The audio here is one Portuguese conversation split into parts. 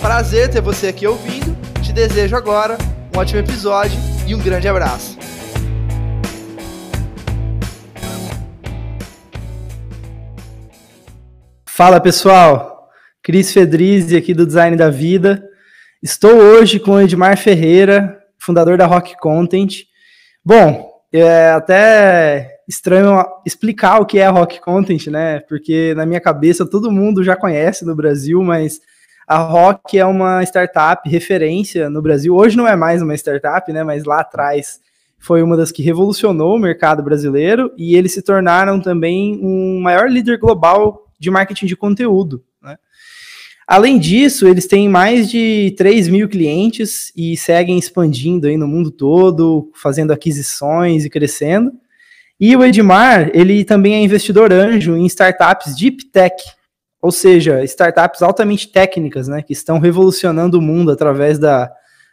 Prazer ter você aqui ouvindo. Te desejo agora um ótimo episódio e um grande abraço. Fala pessoal, Cris Fedrizzi aqui do Design da Vida. Estou hoje com o Edmar Ferreira, fundador da Rock Content. Bom, é até estranho explicar o que é Rock Content, né? Porque na minha cabeça todo mundo já conhece no Brasil, mas a Rock é uma startup referência no Brasil. Hoje não é mais uma startup, né? Mas lá atrás foi uma das que revolucionou o mercado brasileiro e eles se tornaram também um maior líder global de marketing de conteúdo. Né? Além disso, eles têm mais de 3 mil clientes e seguem expandindo aí no mundo todo, fazendo aquisições e crescendo. E o Edmar, ele também é investidor anjo em startups deep tech, ou seja, startups altamente técnicas, né, que estão revolucionando o mundo através da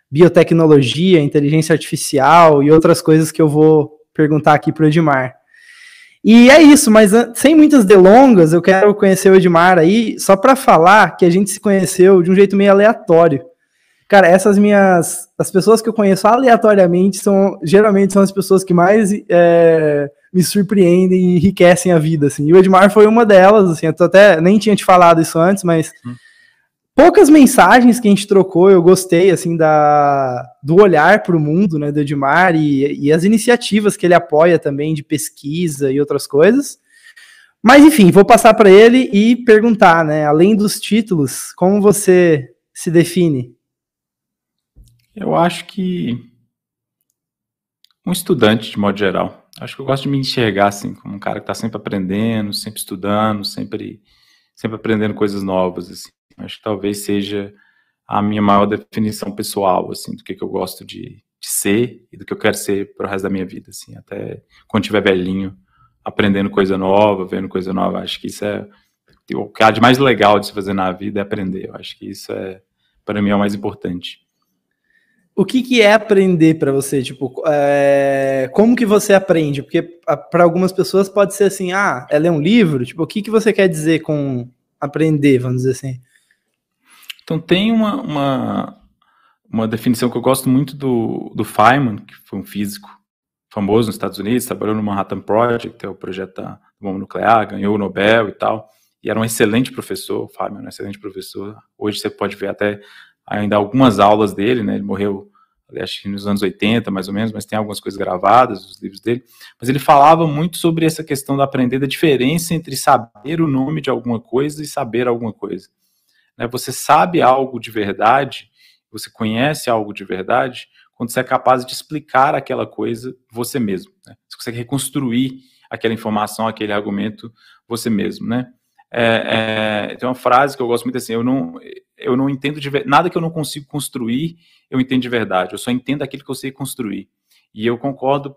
biotecnologia, inteligência artificial e outras coisas que eu vou perguntar aqui para o Edmar. E é isso, mas sem muitas delongas, eu quero conhecer o Edmar aí, só para falar que a gente se conheceu de um jeito meio aleatório. Cara, essas minhas. As pessoas que eu conheço aleatoriamente são geralmente são as pessoas que mais é, me surpreendem e enriquecem a vida, assim. E o Edmar foi uma delas, assim, eu até nem tinha te falado isso antes, mas hum. poucas mensagens que a gente trocou, eu gostei, assim, da, do olhar para o mundo, né, do Edmar e, e as iniciativas que ele apoia também de pesquisa e outras coisas. Mas, enfim, vou passar para ele e perguntar, né, além dos títulos, como você se define? Eu acho que um estudante, de modo geral. Acho que eu gosto de me enxergar assim, como um cara que está sempre aprendendo, sempre estudando, sempre, sempre aprendendo coisas novas. Assim. Acho que talvez seja a minha maior definição pessoal, assim, do que, que eu gosto de, de ser e do que eu quero ser para o resto da minha vida, assim, até quando tiver velhinho, aprendendo coisa nova, vendo coisa nova. Acho que isso é o que há de mais legal de se fazer na vida é aprender. Eu acho que isso é, para mim, é o mais importante o que, que é aprender para você? Tipo, é, como que você aprende? Porque para algumas pessoas pode ser assim, ah, é um livro. Tipo, o que, que você quer dizer com aprender, vamos dizer assim? Então tem uma, uma, uma definição que eu gosto muito do, do Feynman, que foi um físico famoso nos Estados Unidos, trabalhou no Manhattan Project, que é o projeto da bomba nuclear, ganhou o Nobel e tal, e era um excelente professor, o Feynman, um excelente professor. Hoje você pode ver até ainda algumas aulas dele, né? Ele morreu, acho que nos anos 80, mais ou menos, mas tem algumas coisas gravadas, os livros dele. Mas ele falava muito sobre essa questão da aprender da diferença entre saber o nome de alguma coisa e saber alguma coisa. Né? Você sabe algo de verdade, você conhece algo de verdade, quando você é capaz de explicar aquela coisa você mesmo. Né? Você consegue reconstruir aquela informação, aquele argumento você mesmo, né? É, é, tem uma frase que eu gosto muito assim, eu não, eu não entendo de nada que eu não consigo construir, eu entendo de verdade. Eu só entendo aquilo que eu sei construir. E eu concordo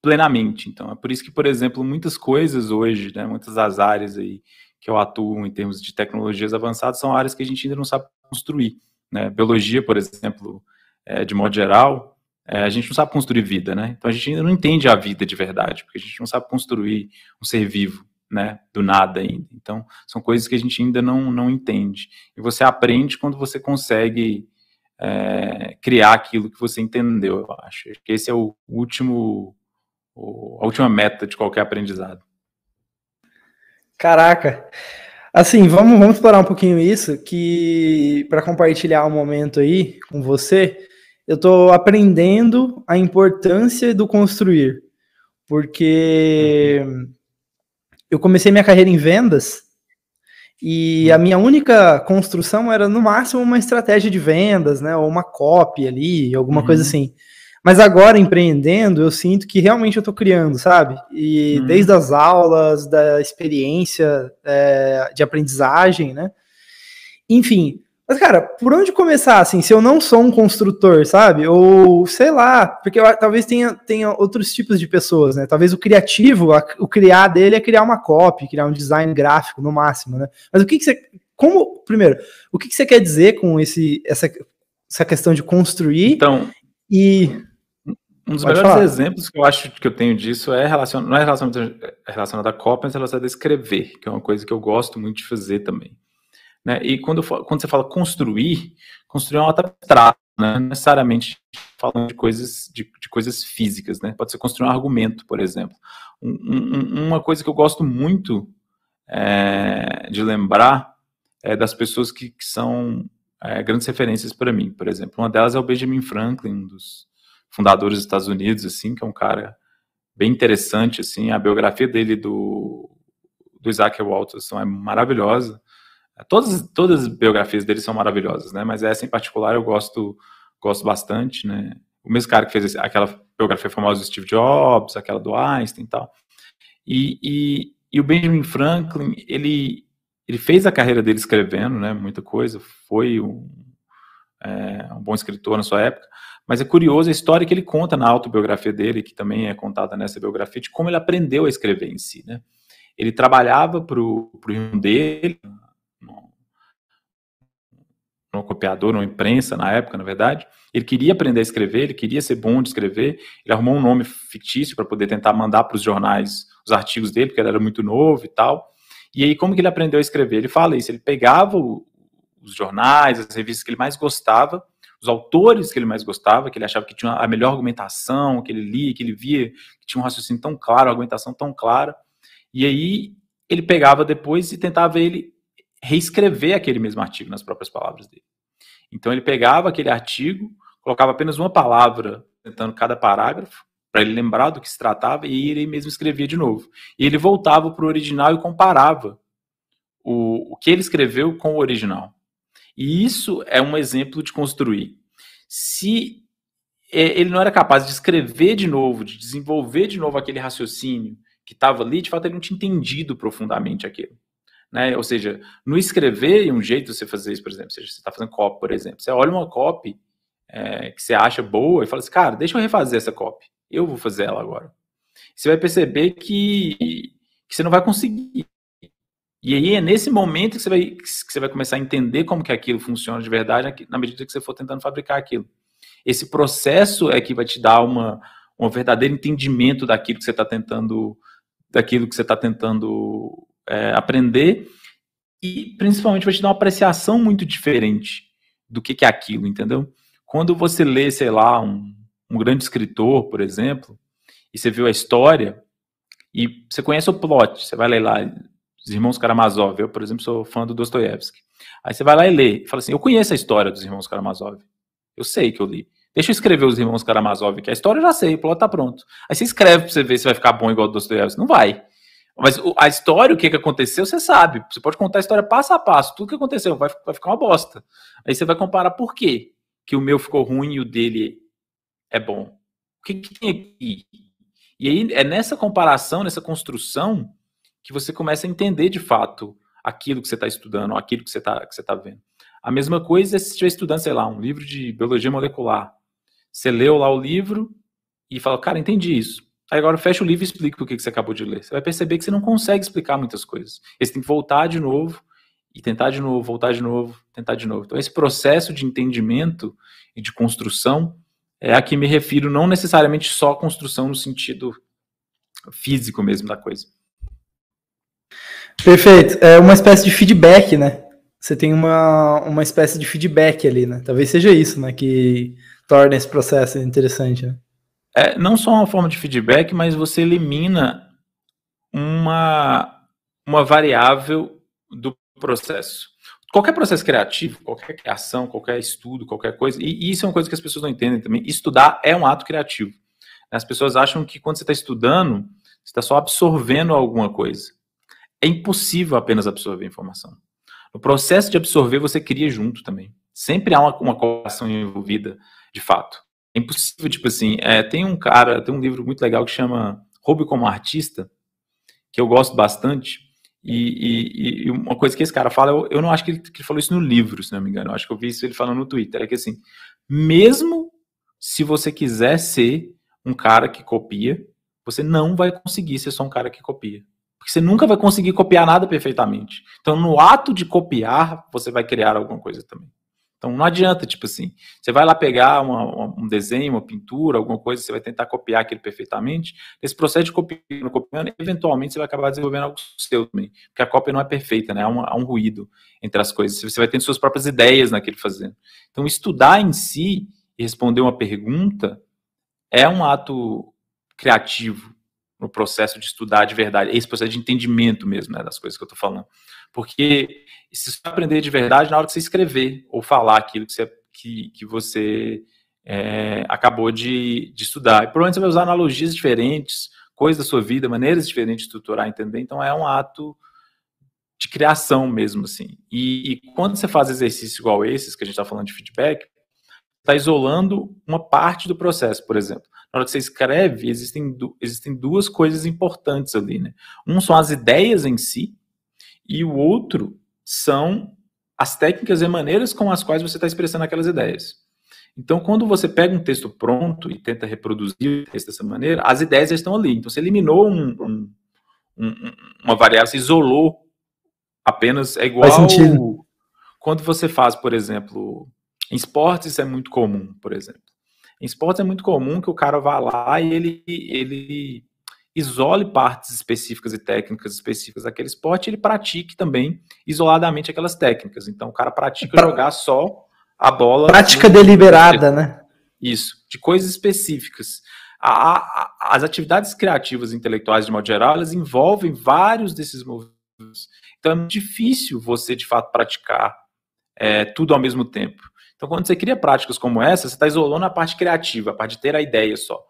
plenamente. Então, é por isso que, por exemplo, muitas coisas hoje, né, muitas das áreas aí que eu atuo em termos de tecnologias avançadas são áreas que a gente ainda não sabe construir. Né? Biologia, por exemplo, é, de modo geral, é, a gente não sabe construir vida, né? Então a gente ainda não entende a vida de verdade, porque a gente não sabe construir um ser vivo né, do nada ainda. Então, são coisas que a gente ainda não, não entende. E você aprende quando você consegue é, criar aquilo que você entendeu, eu acho. Acho que esse é o último, o, a última meta de qualquer aprendizado. Caraca! Assim, vamos, vamos explorar um pouquinho isso, que para compartilhar um momento aí com você, eu estou aprendendo a importância do construir, porque uhum eu comecei minha carreira em vendas e a minha única construção era no máximo uma estratégia de vendas, né, ou uma copy ali, alguma uhum. coisa assim. Mas agora empreendendo, eu sinto que realmente eu estou criando, sabe? E uhum. desde as aulas, da experiência é, de aprendizagem, né? Enfim, Mas, cara, por onde começar, assim, se eu não sou um construtor, sabe? Ou, sei lá, porque eu, talvez tenha, tenha outros tipos de pessoas, né? Talvez o criativo, a, o criar dele é criar uma copy, criar um design gráfico, no máximo, né? Mas o que, que você... Como, primeiro, o que, que você quer dizer com esse, essa, essa questão de construir então, e... Um dos melhores falar. exemplos que eu acho que eu tenho disso é relacionado, não é relacionado, é relacionado a cópia, mas é relacionado a escrever, que é uma coisa que eu gosto muito de fazer também. Né? E quando, quando você fala construir, construir é um abstrato, né? não necessariamente falando de coisas, de, de, coisas físicas, né? Pode ser construir um argumento, por exemplo. Um, um, uma coisa que eu gosto muito é, de lembrar é das pessoas que, que são é, grandes referências para mim, por exemplo. Uma delas é o Benjamin Franklin, um dos fundadores dos Estados Unidos, assim, que é um cara bem interessante, assim, a biografia dele do, do Isaac Walterson é maravilhosa. Todas, todas as biografias dele são maravilhosas, né? Mas essa em particular eu gosto, gosto bastante, né? O mesmo cara que fez aquela biografia famosa do Steve Jobs, aquela do Einstein e tal. E, e, e o Benjamin Franklin, ele, ele fez a carreira dele escrevendo, né? Muita coisa, foi um, é, um bom escritor na sua época. Mas é curioso a história que ele conta na autobiografia dele, que também é contada nessa biografia, de como ele aprendeu a escrever em si, né? Ele trabalhava para o irmão dele, no copiador, no imprensa na época, na verdade. Ele queria aprender a escrever, ele queria ser bom de escrever. Ele arrumou um nome fictício para poder tentar mandar para os jornais os artigos dele, porque ele era muito novo e tal. E aí, como que ele aprendeu a escrever? Ele fala isso, ele pegava os jornais, as revistas que ele mais gostava, os autores que ele mais gostava, que ele achava que tinha a melhor argumentação, que ele lia, que ele via, que tinha um raciocínio tão claro, uma argumentação tão clara. E aí ele pegava depois e tentava ele reescrever aquele mesmo artigo nas próprias palavras dele. Então ele pegava aquele artigo, colocava apenas uma palavra tentando cada parágrafo, para ele lembrar do que se tratava, e ele mesmo escrevia de novo. E ele voltava para o original e comparava o, o que ele escreveu com o original. E isso é um exemplo de construir. Se é, ele não era capaz de escrever de novo, de desenvolver de novo aquele raciocínio que estava ali, de fato ele não tinha entendido profundamente aquilo. Né? Ou seja, no escrever, um jeito de você fazer isso, por exemplo, seja, você está fazendo copy, por exemplo, você olha uma copy é, que você acha boa e fala assim, cara, deixa eu refazer essa copy, eu vou fazer ela agora. Você vai perceber que, que você não vai conseguir. E aí é nesse momento que você, vai, que você vai começar a entender como que aquilo funciona de verdade, na medida que você for tentando fabricar aquilo. Esse processo é que vai te dar uma, um verdadeiro entendimento daquilo que você está tentando, daquilo que você está tentando é, aprender e principalmente vai te dar uma apreciação muito diferente do que, que é aquilo, entendeu? Quando você lê, sei lá, um, um grande escritor, por exemplo, e você viu a história e você conhece o plot, você vai ler lá os Irmãos Karamazov, eu, por exemplo, sou fã do Dostoiévski. Aí você vai lá e lê, e fala assim, eu conheço a história dos Irmãos Karamazov, eu sei que eu li. Deixa eu escrever os Irmãos Karamazov, que a história eu já sei, o plot tá pronto. Aí você escreve pra você ver se vai ficar bom igual o Dostoiévski. Não vai. Mas a história, o que, que aconteceu, você sabe. Você pode contar a história passo a passo. Tudo que aconteceu vai, vai ficar uma bosta. Aí você vai comparar por quê que o meu ficou ruim e o dele é bom. O que, que tem aqui? E aí é nessa comparação, nessa construção, que você começa a entender de fato aquilo que você está estudando, aquilo que você está tá vendo. A mesma coisa é se você estiver estudando, sei lá, um livro de biologia molecular. Você leu lá o livro e fala, cara, entendi isso. Aí agora fecha o livro e explica o que você acabou de ler. Você vai perceber que você não consegue explicar muitas coisas. Você tem que voltar de novo e tentar de novo, voltar de novo, tentar de novo. Então esse processo de entendimento e de construção é a que me refiro, não necessariamente só construção no sentido físico mesmo da coisa. Perfeito. É uma espécie de feedback, né? Você tem uma, uma espécie de feedback ali, né? Talvez seja isso, né? Que torna esse processo interessante, né? É, não só uma forma de feedback, mas você elimina uma, uma variável do processo. Qualquer processo criativo, qualquer criação, qualquer estudo, qualquer coisa, e, isso é uma coisa que as pessoas não entendem também. Estudar é um ato criativo. As pessoas acham que quando você está estudando, você está só absorvendo alguma coisa. É impossível apenas absorver informação. No processo de absorver, você cria junto também. Sempre há uma, uma colaboração envolvida, de fato. É impossível, tipo assim, é, tem um cara, tem um livro muito legal que chama Roube como Artista, que eu gosto bastante, E, e, e, uma coisa que esse cara fala, eu, eu não acho que ele, que ele, falou isso no livro, se não me engano. Eu acho que eu vi isso ele falando no Twitter. É que assim, mesmo se você quiser ser um cara que copia, você não vai conseguir ser só um cara que copia. Porque você nunca vai conseguir copiar nada perfeitamente. Então, no ato de copiar, você vai criar alguma coisa também. Então não adianta, tipo assim, você vai lá pegar uma, uma, um desenho, uma pintura, alguma coisa, você vai tentar copiar aquilo perfeitamente. Esse processo de copiando, copiando, eventualmente você vai acabar desenvolvendo algo seu também. Porque a cópia não é perfeita, né? Há um, há um ruído entre as coisas. Você vai ter suas próprias ideias naquele fazendo. Então, estudar em si e responder uma pergunta é um ato criativo no processo de estudar de verdade, esse processo de entendimento mesmo, né, das coisas que eu estou falando. Porque se você aprender de verdade na hora que você escrever ou falar aquilo que você, que, que você é, acabou de, de estudar. E provavelmente você vai usar analogias diferentes, coisas da sua vida, maneiras diferentes de estruturar, entender. Então é um ato de criação mesmo, assim. E, e quando você faz exercícios igual esses, que a gente está falando de feedback, está isolando uma parte do processo, por exemplo. Na hora que você escreve, existem, existem duas coisas importantes ali, né? Um são as ideias em si, e o outro são as técnicas e maneiras com as quais você está expressando aquelas ideias. Então, quando você pega um texto pronto e tenta reproduzir o texto dessa maneira, as ideias já estão ali. Então, você eliminou um, um, um, uma variável, você isolou apenas. É igual quando você faz, por exemplo, em esportes, isso é muito comum, por exemplo. Em esportes é muito comum que o cara vá lá e ele, ele isole partes específicas e técnicas específicas daquele esporte, ele pratique também isoladamente aquelas técnicas. Então o cara pratica pra... jogar só a bola. Prática deliberada, né? Isso, de coisas específicas. A, a, as atividades criativas intelectuais, de modo geral, elas envolvem vários desses movimentos. Então é difícil você, de fato, praticar é, tudo ao mesmo tempo. Então, quando você cria práticas como essa, você está isolando a parte criativa, a parte de ter a ideia só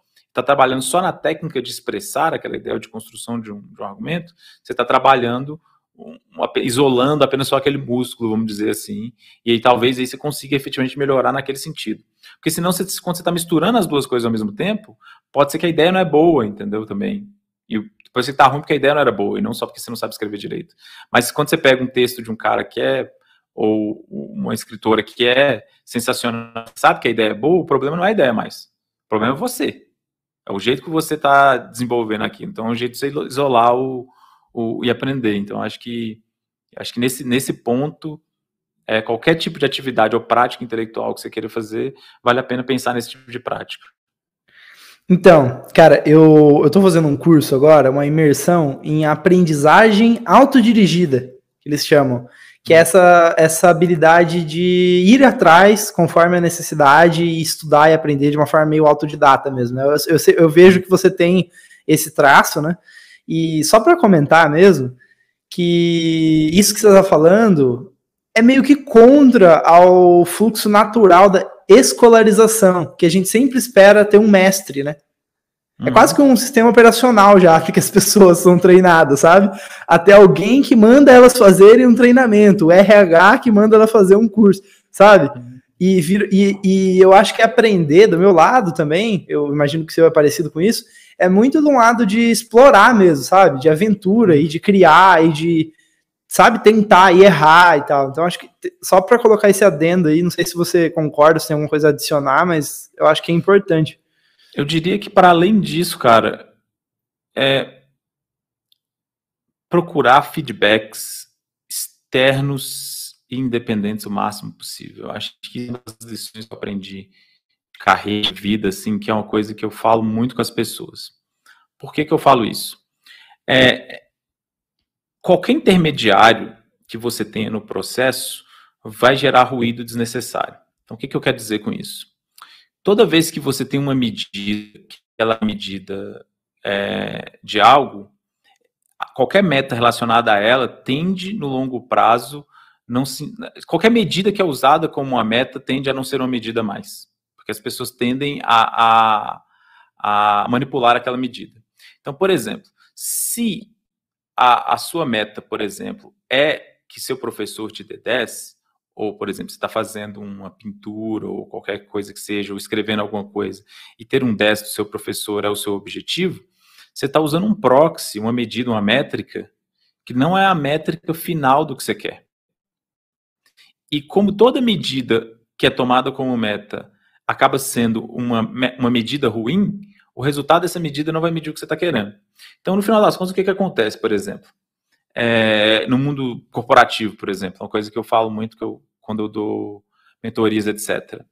está trabalhando só na técnica de expressar aquela ideia de construção de um, de um argumento, você está trabalhando um, isolando apenas só aquele músculo, vamos dizer assim, e aí talvez aí você consiga efetivamente melhorar naquele sentido. Porque senão, você, quando você está misturando as duas coisas ao mesmo tempo, pode ser que a ideia não é boa, entendeu? Também. E depois você está ruim porque a ideia não era boa, e não só porque você não sabe escrever direito. Mas quando você pega um texto de um cara que é, ou uma escritora que é sensacional, sabe que a ideia é boa, o problema não é a ideia mais. O problema é você. É o jeito que você está desenvolvendo aqui. Então, é um jeito de você isolar o, o, e aprender. Então, acho que acho que nesse, nesse ponto, é, qualquer tipo de atividade ou prática intelectual que você queira fazer, vale a pena pensar nesse tipo de prática. Então, cara, eu estou fazendo um curso agora, uma imersão em aprendizagem autodirigida, que eles chamam que é essa, essa habilidade de ir atrás conforme a necessidade e estudar e aprender de uma forma meio autodidata mesmo. Né? Eu, eu, eu vejo que você tem esse traço, né? E só para comentar mesmo, que isso que você está falando é meio que contra ao fluxo natural da escolarização, que a gente sempre espera ter um mestre, né? É quase que um sistema operacional já que as pessoas são treinadas, sabe? Até alguém que manda elas fazerem um treinamento, o RH que manda ela fazer um curso, sabe? E, e, e, eu acho que aprender do meu lado também, eu imagino que você é parecido com isso, é muito de um lado de explorar mesmo, sabe? De aventura e de criar e de, sabe, tentar e errar e tal. Então acho que só para colocar esse adendo aí, não sei se você concorda, se tem alguma coisa a adicionar, mas eu acho que é importante. Eu diria que, para além disso, cara, é procurar feedbacks externos e independentes o máximo possível. Eu acho que uma das lições que eu aprendi carreira, de vida, assim, que é uma coisa que eu falo muito com as pessoas. Por que, que eu falo isso? É, qualquer intermediário que você tenha no processo vai gerar ruído desnecessário. Então, o que, que eu quero dizer com isso? Toda vez que você tem uma medida, aquela medida é, de algo, qualquer meta relacionada a ela tende no longo prazo não se, qualquer medida que é usada como uma meta tende a não ser uma medida mais, porque as pessoas tendem a, a, a manipular aquela medida. Então, por exemplo, se a, a sua meta, por exemplo, é que seu professor te dê 10, ou, por exemplo, você está fazendo uma pintura ou qualquer coisa que seja, ou escrevendo alguma coisa, e ter um 10 do seu professor é o seu objetivo, você está usando um proxy, uma medida, uma métrica, que não é a métrica final do que você quer. E como toda medida que é tomada como meta acaba sendo uma, uma medida ruim, o resultado dessa medida não vai medir o que você está querendo. Então, no final das contas, o que, que acontece, por exemplo? É, no mundo corporativo, por exemplo, uma coisa que eu falo muito que eu, quando eu dou mentorias, etc.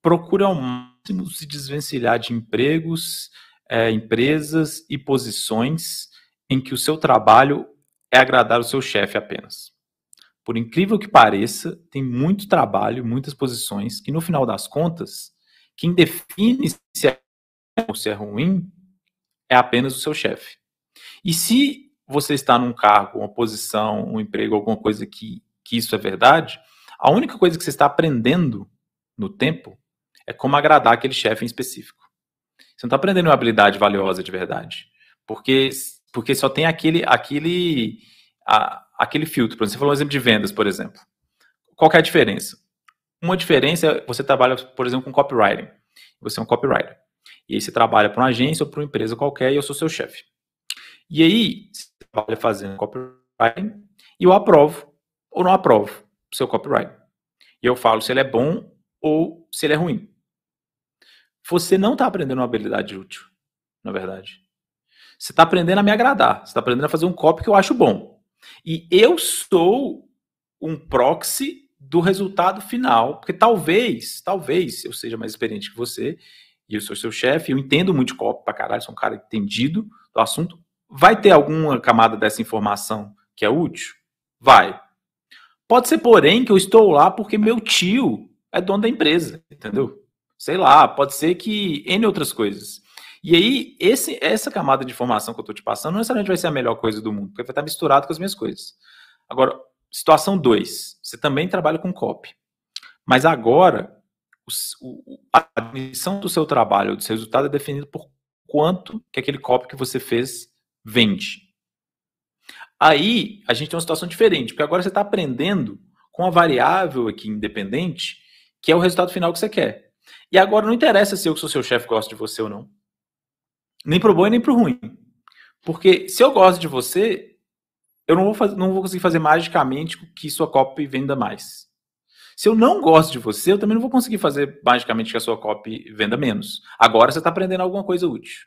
Procura ao máximo se desvencilhar de empregos, é, empresas e posições em que o seu trabalho é agradar o seu chefe apenas. Por incrível que pareça, tem muito trabalho, muitas posições que, no final das contas, quem define se é ou se é ruim é apenas o seu chefe. E se você está num cargo, uma posição, um emprego, alguma coisa que, que isso é verdade, a única coisa que você está aprendendo no tempo é como agradar aquele chefe em específico. Você não está aprendendo uma habilidade valiosa de verdade. Porque, porque só tem aquele, aquele, a, aquele filtro. Você falou um exemplo de vendas, por exemplo. Qual é a diferença? Uma diferença é você trabalha, por exemplo, com copywriting. Você é um copywriter. E aí você trabalha para uma agência ou para uma empresa qualquer e eu sou seu chefe. E aí, você trabalha fazendo copywriting e eu aprovo ou não aprovo o seu copywriting. E eu falo se ele é bom ou se ele é ruim. Você não está aprendendo uma habilidade útil, na verdade. Você está aprendendo a me agradar. Você está aprendendo a fazer um copy que eu acho bom. E eu sou um proxy do resultado final, porque talvez, talvez eu seja mais experiente que você, e eu sou seu chefe, eu entendo muito copy pra caralho, sou um cara entendido do assunto. Vai ter alguma camada dessa informação que é útil? Vai. Pode ser, porém, que eu estou lá porque meu tio é dono da empresa, entendeu? Sei lá, pode ser que N outras coisas. E aí, esse, essa camada de informação que eu estou te passando não necessariamente vai ser a melhor coisa do mundo, porque vai estar misturado com as minhas coisas. Agora, situação 2, você também trabalha com copy. Mas agora, o, a definição do seu trabalho, do seu resultado, é definido por quanto que aquele copy que você fez vende. Aí, a gente tem uma situação diferente, porque agora você está aprendendo com a variável aqui independente, que é o resultado final que você quer. E agora não interessa se eu que sou seu chefe gosto de você ou não. Nem pro bom e nem pro ruim. Porque se eu gosto de você, eu não vou, fazer, não vou conseguir fazer magicamente que sua copy venda mais. Se eu não gosto de você, eu também não vou conseguir fazer magicamente que a sua copy venda menos. Agora você está aprendendo alguma coisa útil.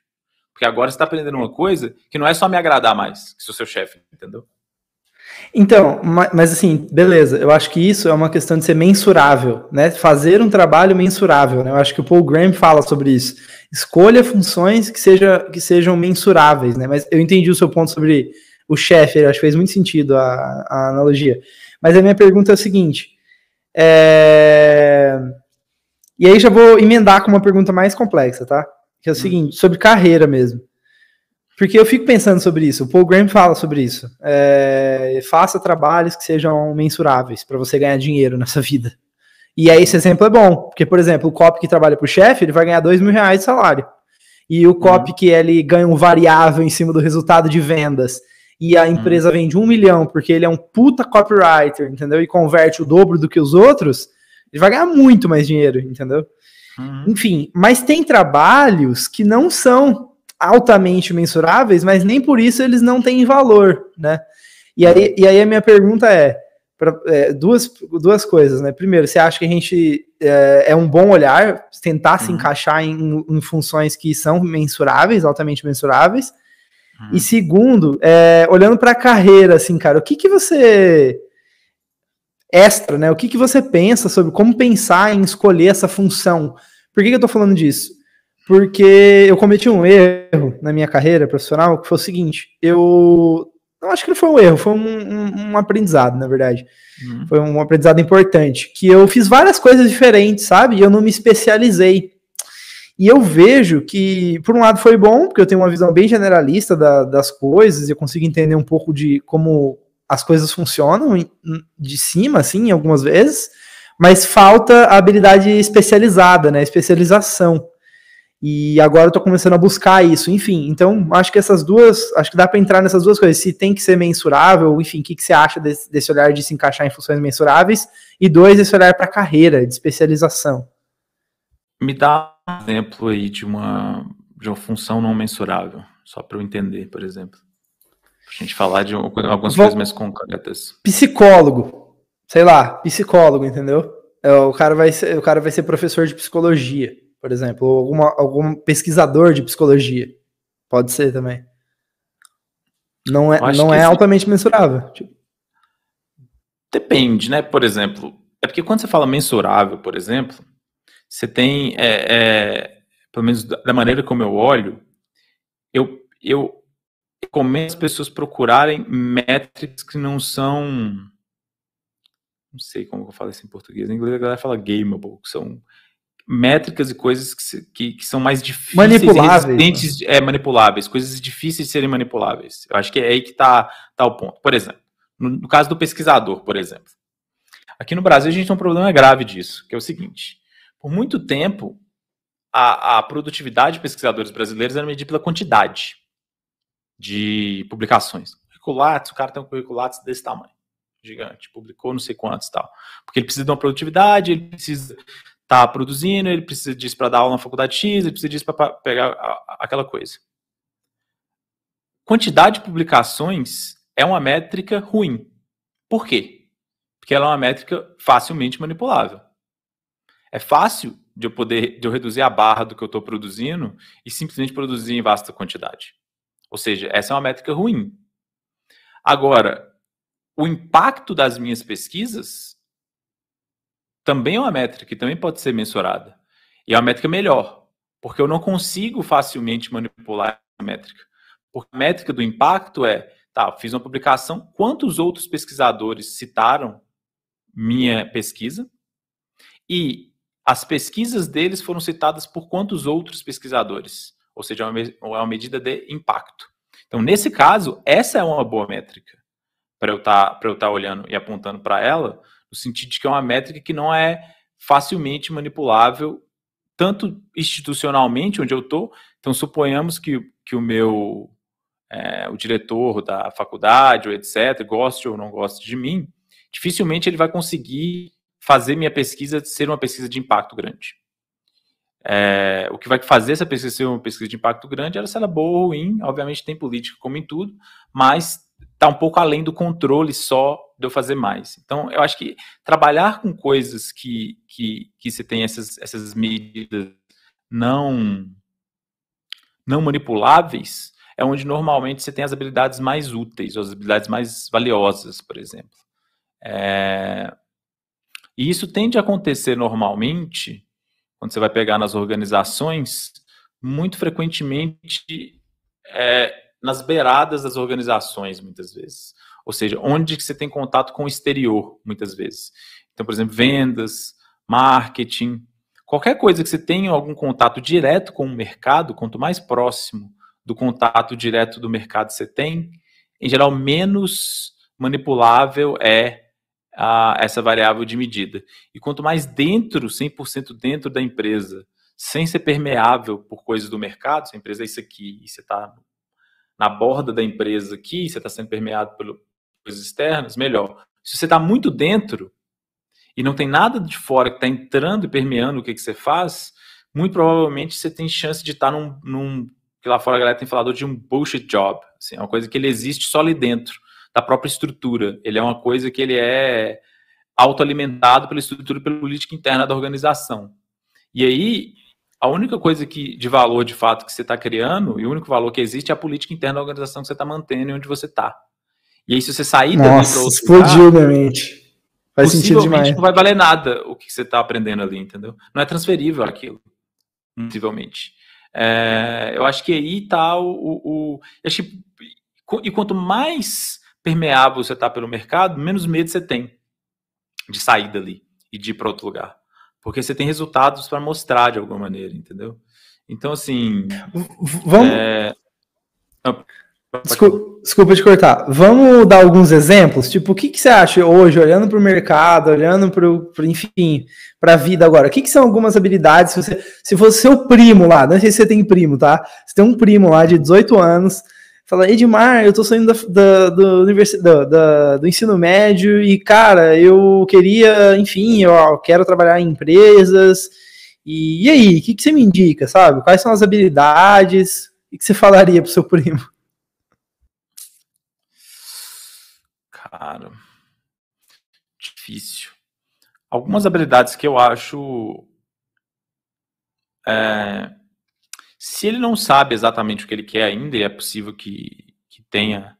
Porque agora você está aprendendo uma coisa que não é só me agradar mais, que sou seu chefe, entendeu? Então, mas assim, beleza, eu acho que isso é uma questão de ser mensurável, né? Fazer um trabalho mensurável, né? Eu acho que o Paul Graham fala sobre isso. Escolha funções que, seja, que sejam mensuráveis, né? Mas eu entendi o seu ponto sobre o chefe, acho que fez muito sentido a, a analogia. Mas a minha pergunta é a seguinte: é... e aí já vou emendar com uma pergunta mais complexa, tá? Que é o hum. seguinte, sobre carreira mesmo. Porque eu fico pensando sobre isso. O Paul Graham fala sobre isso. É, faça trabalhos que sejam mensuráveis para você ganhar dinheiro nessa vida. E aí esse exemplo é bom, porque, por exemplo, o cop que trabalha para o chefe, ele vai ganhar dois mil reais de salário. E o cop uhum. que ele ganha um variável em cima do resultado de vendas, e a uhum. empresa uhum. vende um milhão porque ele é um puta copywriter, entendeu? E converte o dobro do que os outros, ele vai ganhar muito mais dinheiro, entendeu? Uhum. Enfim, mas tem trabalhos que não são altamente mensuráveis, mas nem por isso eles não têm valor, né? E aí, e aí a minha pergunta é, pra, é duas, duas coisas, né? Primeiro, você acha que a gente é, é um bom olhar, tentar uhum. se encaixar em, em, funções que são mensuráveis, altamente mensuráveis? Uhum. E segundo, é, olhando para a carreira, assim, cara, o que que você extra, né? O que que você pensa sobre como pensar em escolher essa função? Por que, que eu tô falando disso? porque eu cometi um erro na minha carreira profissional, que foi o seguinte, eu não acho que não foi um erro, foi um, um, um aprendizado, na verdade. Uhum. Foi um aprendizado importante, que eu fiz várias coisas diferentes, sabe? E eu não me especializei. E eu vejo que, por um lado, foi bom, porque eu tenho uma visão bem generalista da, das coisas, e eu consigo entender um pouco de como as coisas funcionam de cima, assim, algumas vezes, mas falta a habilidade especializada, né? Especialização. E agora eu tô começando a buscar isso, enfim. Então, acho que essas duas, acho que dá para entrar nessas duas coisas. Se tem que ser mensurável, enfim, o que, que você acha desse, desse olhar de se encaixar em funções mensuráveis? E dois, esse olhar para carreira, de especialização. Me dá um exemplo aí de uma, de uma função não mensurável, só para eu entender, por exemplo. A gente falar de algumas Vou... coisas mais concretas. Psicólogo, sei lá, psicólogo, entendeu? É, o cara vai ser, o cara vai ser professor de psicologia, por exemplo, ou alguma, algum pesquisador de psicologia. Pode ser também. Não é, não é altamente mensurável. Tipo. Depende, né? Por exemplo, é porque quando você fala mensurável, por exemplo, você tem, é, é, pelo menos da maneira como eu olho, eu, eu recomendo as pessoas procurarem métricas que não são. Não sei como eu falo isso em português. Em inglês a galera fala gameable, que são métricas e coisas que, que, que são mais difíceis manipuláveis, né? é, manipuláveis, coisas difíceis de serem manipuláveis. Eu acho que é aí que está tá o ponto. Por exemplo, no, no, caso do pesquisador, por exemplo. Aqui no Brasil a gente tem um problema grave disso, que é o seguinte: por muito tempo a, a produtividade de pesquisadores brasileiros era medida pela quantidade de publicações. Curriculates, o cara tem um curriculates desse tamanho, gigante, publicou não sei quantos e tal. Porque ele precisa de uma produtividade, ele precisa estar tá produzindo, ele precisa disso para dar aula na faculdade X, ele precisa disso para pegar aquela coisa. Quantidade de publicações é uma métrica ruim. Por quê? Porque ela é uma métrica facilmente manipulável. É fácil de eu poder de eu reduzir a barra do que eu estou produzindo e simplesmente produzir em vasta quantidade. Ou seja, essa é uma métrica ruim. Agora, o impacto das minhas pesquisas também é uma métrica que também pode ser mensurada. E é uma métrica melhor, porque eu não consigo facilmente manipular a métrica. Porque a métrica do impacto é, tá, fiz uma publicação, quantos outros pesquisadores citaram minha pesquisa? E as pesquisas deles foram citadas por quantos outros pesquisadores? Ou seja, é uma, é uma medida de impacto. Então, nesse caso, essa é uma boa métrica para eu estar tá, tá olhando e apontando para ela, no sentido de que é uma métrica que não é facilmente manipulável, tanto institucionalmente, onde eu estou. Então, suponhamos que, que o meu é, o diretor da faculdade, ou etc., goste ou não goste de mim, dificilmente ele vai conseguir fazer minha pesquisa ser uma pesquisa de impacto grande. É, o que vai fazer essa pesquisa ser uma pesquisa de impacto grande era se ela é boa ou ruim. Obviamente tem política como em tudo, mas está um pouco além do controle só de eu fazer mais. Então, eu acho que trabalhar com coisas que, que, que você tem essas, essas medidas não, não manipuláveis é onde normalmente você tem as habilidades mais úteis, as habilidades mais valiosas, por exemplo. É, e isso tende a acontecer normalmente quando você vai pegar nas organizações, muito frequentemente é, nas beiradas das organizações, muitas vezes. Ou seja, onde que você tem contato com o exterior, muitas vezes. Então, por exemplo, vendas, marketing, qualquer coisa que você tenha algum contato direto com o mercado, quanto mais próximo do contato direto do mercado você tem, em geral, menos manipulável é a, essa variável de medida. E quanto mais dentro, 100% dentro da empresa, sem ser permeável por coisas do mercado, se a empresa é isso aqui, e você está na borda da empresa aqui, você está sendo permeado por coisas externas, melhor. Se você está muito dentro e não tem nada de fora que está entrando e permeando o que, que você faz, muito provavelmente você tem chance de estar tá num, num que lá fora a galera tem falado de um bullshit job, assim, é uma coisa que ele existe só ali dentro da própria estrutura. Ele é uma coisa que ele é autoalimentado pela estrutura, pela política interna da organização. E aí, a única coisa que de valor de fato que você está criando, e o único valor que existe é a política interna da organização que você está mantendo e onde você está. E aí, se você sair Nossa, explodiu lugar, minha mente. Faz sentido demais. não vai valer nada o que você está aprendendo ali, entendeu? Não é transferível aquilo, possivelmente. É, eu acho que aí está o, o, o. Acho que, e quanto mais permeável você está pelo mercado, menos medo você tem de sair dali e de ir para outro lugar. Porque você tem resultados para mostrar de alguma maneira, entendeu? Então, assim. Vamos. É... Desculpa, desculpa te cortar. Vamos dar alguns exemplos? Tipo, o que, que você acha hoje, olhando para o mercado, olhando para o, enfim, para a vida agora? O que, que são algumas habilidades? Se, você, se fosse seu primo lá, não sei se você tem primo, tá? Você tem um primo lá de 18 anos, Fala, Edmar, eu tô saindo da, da, do, da, da, do ensino médio e, cara, eu queria, enfim, eu quero trabalhar em empresas. E, e aí, o que, que você me indica, sabe? Quais são as habilidades? O que você falaria pro seu primo? Cara, difícil. Algumas habilidades que eu acho. É, se ele não sabe exatamente o que ele quer ainda, e é possível que, que tenha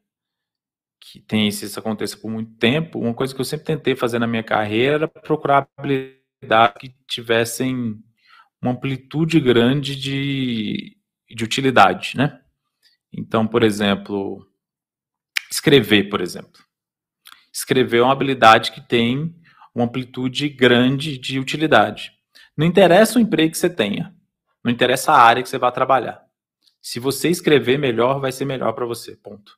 que tenha isso, isso aconteça por muito tempo, uma coisa que eu sempre tentei fazer na minha carreira era procurar habilidades que tivessem uma amplitude grande de, de utilidade, né? Então, por exemplo, escrever, por exemplo. Escrever é uma habilidade que tem uma amplitude grande de utilidade. Não interessa o emprego que você tenha, não interessa a área que você vai trabalhar. Se você escrever melhor, vai ser melhor para você. Ponto.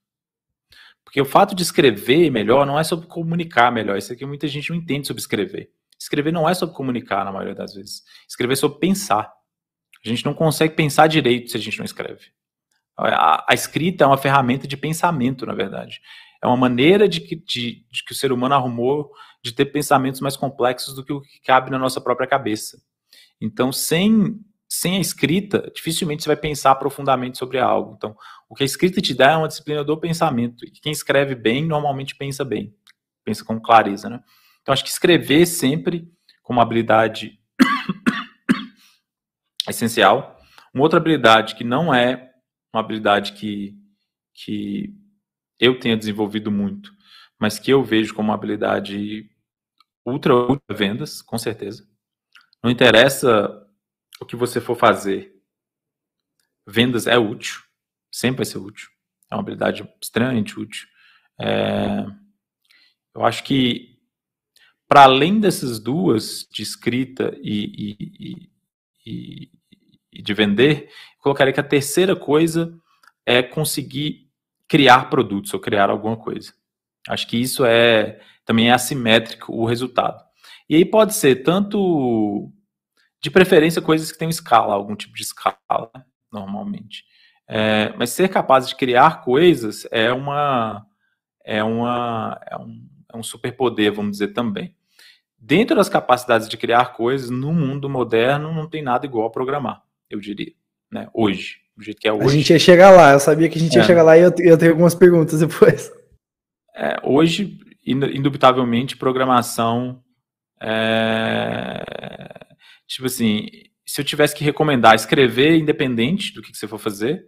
Porque o fato de escrever melhor não é sobre comunicar melhor. Isso aqui muita gente não entende sobre escrever. Escrever não é sobre comunicar, na maioria das vezes. Escrever é sobre pensar. A gente não consegue pensar direito se a gente não escreve. A, a escrita é uma ferramenta de pensamento, na verdade. É uma maneira de que, de, de que o ser humano arrumou de ter pensamentos mais complexos do que o que cabe na nossa própria cabeça. Então, sem, sem a escrita, dificilmente você vai pensar profundamente sobre algo. Então, o que a escrita te dá é uma disciplina do pensamento. E quem escreve bem, normalmente pensa bem. Pensa com clareza, né? Então, acho que escrever sempre como habilidade essencial. Uma outra habilidade que não é uma habilidade que, que eu tenha desenvolvido muito, mas que eu vejo como uma habilidade ultra, ultra vendas, com certeza. Não interessa o que você for fazer, vendas é útil, sempre vai ser útil. É uma habilidade extremamente útil. É, eu acho que para além dessas duas, de escrita e, e, e, e de vender, colocaria que a terceira coisa é conseguir criar produtos ou criar alguma coisa. Acho que isso é também é assimétrico o resultado. E aí pode ser tanto de preferência coisas que têm escala, algum tipo de escala, normalmente. É, mas ser capaz de criar coisas é uma é uma é um, é um superpoder, vamos dizer também. Dentro das capacidades de criar coisas, no mundo moderno, não tem nada igual a programar, eu diria, né? Hoje, do jeito que é hoje. A gente ia chegar lá, eu sabia que a gente ia é. chegar lá e eu, eu tenho algumas perguntas depois. É, hoje, indubitavelmente, programação é... Tipo assim, se eu tivesse que recomendar escrever independente do que, que você for fazer,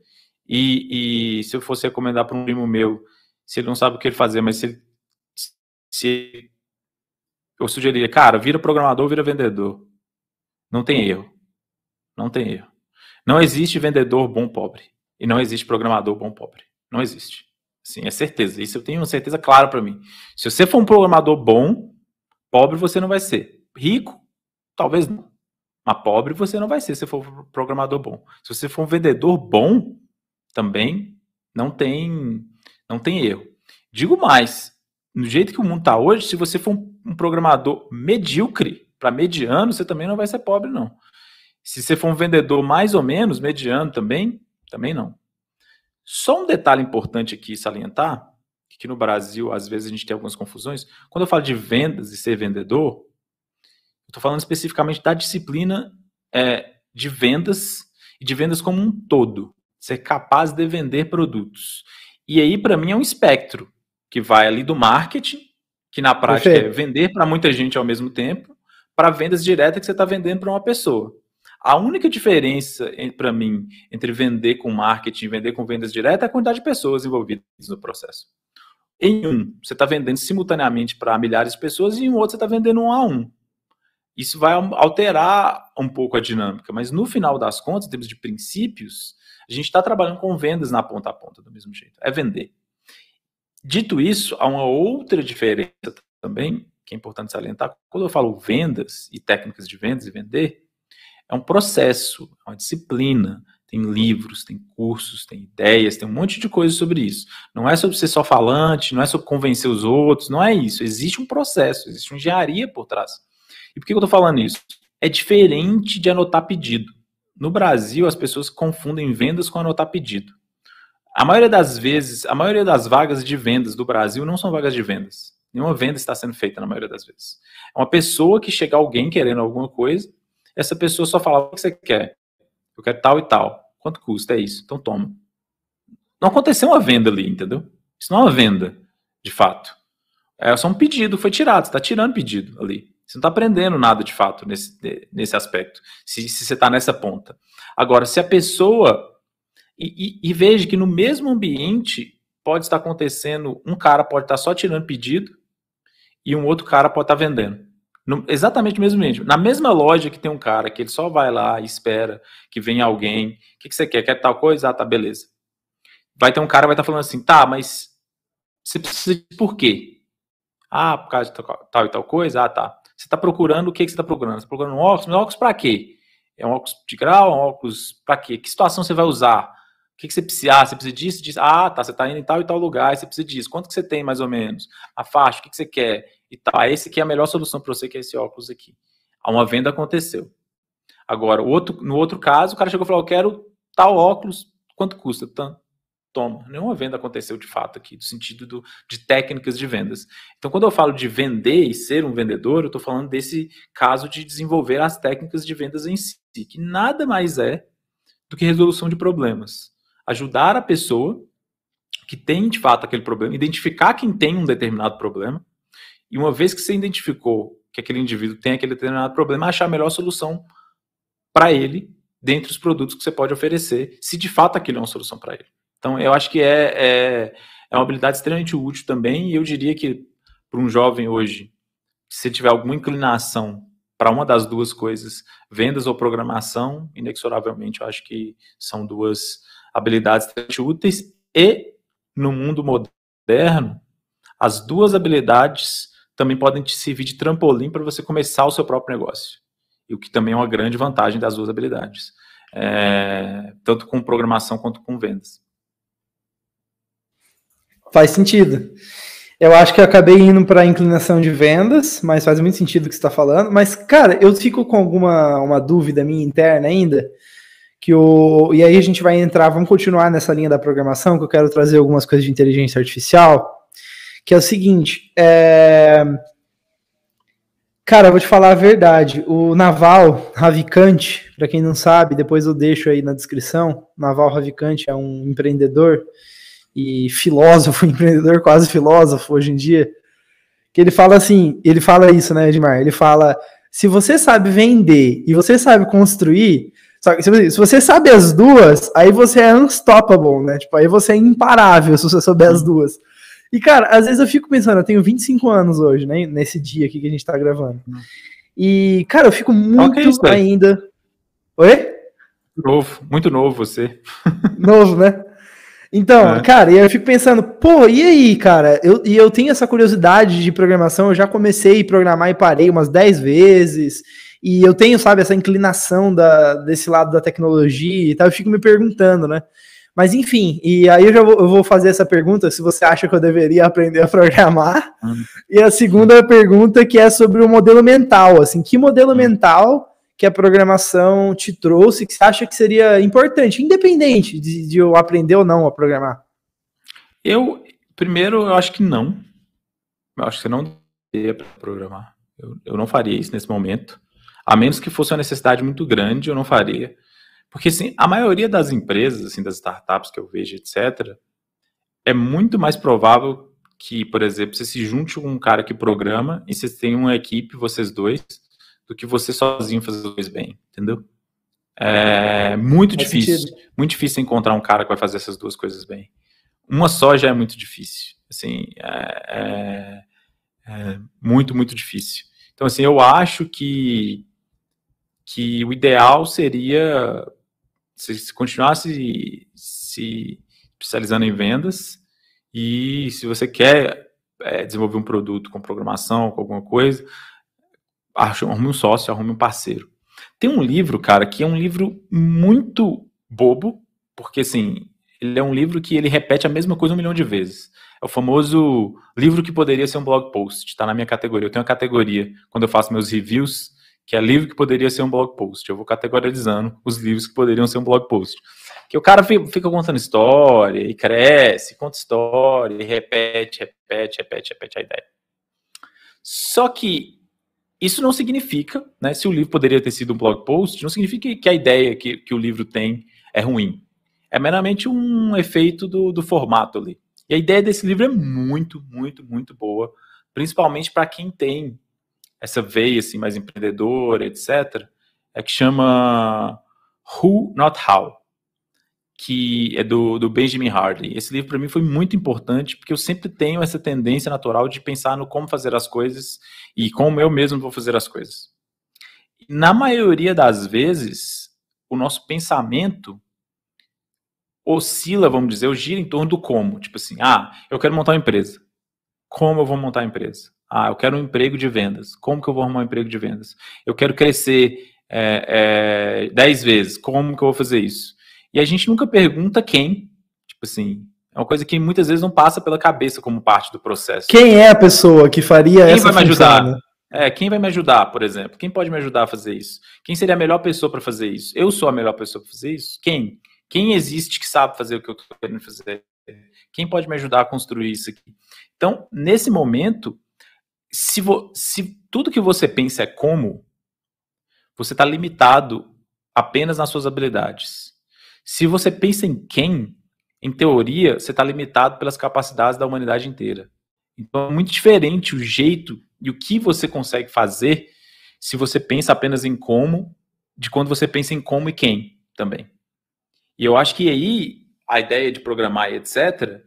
e, e se eu fosse recomendar para um primo meu, se ele não sabe o que ele fazer, mas se se eu sugeriria, cara, vira programador, vira vendedor. Não tem erro. Não tem erro. Não existe vendedor bom pobre. E não existe programador bom pobre. Não existe. Sim, é certeza. Isso eu tenho uma certeza clara para mim. Se você for um programador bom, pobre você não vai ser. Rico, talvez não. Mas pobre você não vai ser se for um programador bom. Se você for um vendedor bom, também não tem não tem erro. Digo mais, no jeito que o mundo está hoje, se você for um, um programador medíocre para mediano, você também não vai ser pobre, não. Se você for um vendedor mais ou menos, mediano também, também não. Só um detalhe importante aqui salientar, que no Brasil, às vezes, a gente tem algumas confusões. Quando eu falo de vendas e ser vendedor, estou falando especificamente da disciplina é, de vendas e de vendas como um todo. Ser capaz de vender produtos. E aí, para mim, é um espectro que vai ali do marketing, que na prática Perfeito. é vender para muita gente ao mesmo tempo, para vendas diretas que você está vendendo para uma pessoa. A única diferença para mim entre vender com marketing e vender com vendas diretas é a quantidade de pessoas envolvidas no processo. Em um, você está vendendo simultaneamente para milhares de pessoas e em outro, você está vendendo um a um. Isso vai alterar um pouco a dinâmica, mas no final das contas, em termos de princípios, a gente está trabalhando com vendas na ponta a ponta do mesmo jeito. É vender. Dito isso, há uma outra diferença também, que é importante salientar. Quando eu falo vendas e técnicas de vendas e vender, é um processo, é uma disciplina. Tem livros, tem cursos, tem ideias, tem um monte de coisa sobre isso. Não é sobre ser só falante, não é sobre convencer os outros, não é isso. Existe um processo, existe uma engenharia por trás. E por que eu estou falando isso? É diferente de anotar pedido. No Brasil, as pessoas confundem vendas com anotar pedido. A maioria das vezes, a maioria das vagas de vendas do Brasil não são vagas de vendas. Nenhuma venda está sendo feita na maioria das vezes. É uma pessoa que chega alguém querendo alguma coisa, essa pessoa só fala o que você quer. Eu quero tal e tal. Quanto custa? É isso. Então toma. Não aconteceu uma venda ali, entendeu? Isso não é uma venda, de fato. É só um pedido, foi tirado, você está tirando pedido ali. Você não está aprendendo nada de fato nesse, nesse aspecto, se, se você está nessa ponta. Agora, se a pessoa. E, e, e, veja que no mesmo ambiente pode estar acontecendo, um cara pode estar só tirando pedido e um outro cara pode estar vendendo. No, exatamente o mesmo ambiente. Na mesma loja que tem um cara que ele só vai lá e espera que venha alguém. O que, que você quer? Quer tal coisa? Ah, tá, beleza. Vai ter um cara vai estar falando assim, tá, mas você precisa de por quê? Ah, por causa de tal e tal coisa? Ah, tá. Você está procurando o que, que você está procurando? Você está procurando um óculos? Mas óculos para quê? É um óculos de grau? Um óculos para quê? Que situação você vai usar? O que, que você precisa? Ah, você precisa disso, disso. Ah, tá. Você está indo em tal e tal lugar, você precisa disso. Quanto que você tem, mais ou menos? A faixa, o que, que você quer? E. Ah, esse aqui é a melhor solução para você, que é esse óculos aqui. Uma venda aconteceu. Agora, outro, no outro caso, o cara chegou e falou: Eu quero tal óculos, quanto custa? Tanto toma. Nenhuma venda aconteceu de fato aqui, no sentido do, de técnicas de vendas. Então, quando eu falo de vender e ser um vendedor, eu estou falando desse caso de desenvolver as técnicas de vendas em si, que nada mais é do que resolução de problemas. Ajudar a pessoa que tem de fato aquele problema, identificar quem tem um determinado problema, e uma vez que você identificou que aquele indivíduo tem aquele determinado problema, achar a melhor solução para ele dentre os produtos que você pode oferecer, se de fato aquilo é uma solução para ele. Então, eu acho que é, é, é uma habilidade extremamente útil também, e eu diria que para um jovem hoje, se tiver alguma inclinação para uma das duas coisas, vendas ou programação, inexoravelmente eu acho que são duas habilidades extremamente úteis, e no mundo moderno, as duas habilidades também podem te servir de trampolim para você começar o seu próprio negócio. E o que também é uma grande vantagem das duas habilidades. É, tanto com programação quanto com vendas. Faz sentido. Eu acho que eu acabei indo para inclinação de vendas, mas faz muito sentido o que você está falando. Mas, cara, eu fico com alguma uma dúvida minha interna ainda. Que o, e aí a gente vai entrar, vamos continuar nessa linha da programação, que eu quero trazer algumas coisas de inteligência artificial. Que é o seguinte: é, Cara, eu vou te falar a verdade. O Naval Ravikant, para quem não sabe, depois eu deixo aí na descrição. Naval Ravikant é um empreendedor e filósofo, empreendedor quase filósofo hoje em dia, que ele fala assim, ele fala isso, né, Edmar? Ele fala, se você sabe vender e você sabe construir, se você sabe as duas, aí você é unstoppable, né? Tipo, aí você é imparável se você souber as duas. E, cara, às vezes eu fico pensando, eu tenho 25 anos hoje, né? Nesse dia aqui que a gente tá gravando. E, cara, eu fico muito okay, ainda. Oi? Novo, muito novo você. Novo, né? Então, é. cara, e eu fico pensando, pô, e aí, cara? Eu, e eu tenho essa curiosidade de programação, eu já comecei a programar e parei umas 10 vezes, e eu tenho, sabe, essa inclinação da, desse lado da tecnologia e tal, eu fico me perguntando, né? Mas enfim, e aí eu já vou, eu vou fazer essa pergunta, se você acha que eu deveria aprender a programar. Hum. E a segunda pergunta que é sobre o modelo mental, assim, que modelo hum. mental que a programação te trouxe que você acha que seria importante, independente de, de eu aprender ou não a programar? Eu, primeiro, eu acho que não. Eu acho que você não deveria programar. Eu, eu não faria isso nesse momento. A menos que fosse uma necessidade muito grande, eu não faria. Porque, assim, a maioria das empresas, assim, das startups que eu vejo, etc., é muito mais provável que, por exemplo, você se junte com um cara que programa e vocês tenham uma equipe, vocês dois, do que você sozinho fazer as coisas bem, entendeu? É muito Faz difícil, sentido. muito difícil encontrar um cara que vai fazer essas duas coisas bem. Uma só já é muito difícil, assim, é, é, é muito, muito difícil. Então, assim, eu acho que, que o ideal seria se continuasse se especializando em vendas e se você quer é, desenvolver um produto com programação, com alguma coisa, arrume um sócio, arrume um parceiro. Tem um livro, cara, que é um livro muito bobo, porque assim, ele é um livro que ele repete a mesma coisa um milhão de vezes. É o famoso livro que poderia ser um blog post, está na minha categoria. Eu tenho uma categoria, quando eu faço meus reviews, que é livro que poderia ser um blog post. Eu vou categorizando os livros que poderiam ser um blog post. Que o cara fica contando história, e cresce, conta história, e repete, repete, repete, repete a ideia. Só que isso não significa, né, se o livro poderia ter sido um blog post, não significa que a ideia que, que o livro tem é ruim. É meramente um efeito do, do formato ali. E a ideia desse livro é muito, muito, muito boa principalmente para quem tem essa veia assim mais empreendedora, etc. É que chama Who Not How, que é do, do Benjamin Hardy. Esse livro para mim foi muito importante porque eu sempre tenho essa tendência natural de pensar no como fazer as coisas e como eu mesmo vou fazer as coisas. Na maioria das vezes, o nosso pensamento oscila, vamos dizer, ou gira em torno do como. Tipo assim, ah, eu quero montar uma empresa. Como eu vou montar a empresa? Ah, eu quero um emprego de vendas. Como que eu vou arrumar um emprego de vendas? Eu quero crescer é, é, dez vezes. Como que eu vou fazer isso? E a gente nunca pergunta quem. Tipo assim, é uma coisa que muitas vezes não passa pela cabeça como parte do processo. Quem é a pessoa que faria quem essa vai me ajudar? Né? É, quem vai me ajudar, por exemplo? Quem pode me ajudar a fazer isso? Quem seria a melhor pessoa para fazer isso? Eu sou a melhor pessoa para fazer isso? Quem? Quem existe que sabe fazer o que eu estou querendo fazer? Quem pode me ajudar a construir isso aqui? Então, nesse momento, se, se tudo que você pensa é como, você está limitado apenas nas suas habilidades. Se você pensa em quem, em teoria, você está limitado pelas capacidades da humanidade inteira. Então é muito diferente o jeito e o que você consegue fazer se você pensa apenas em como, de quando você pensa em como e quem também. E eu acho que aí a ideia de programar e etc.,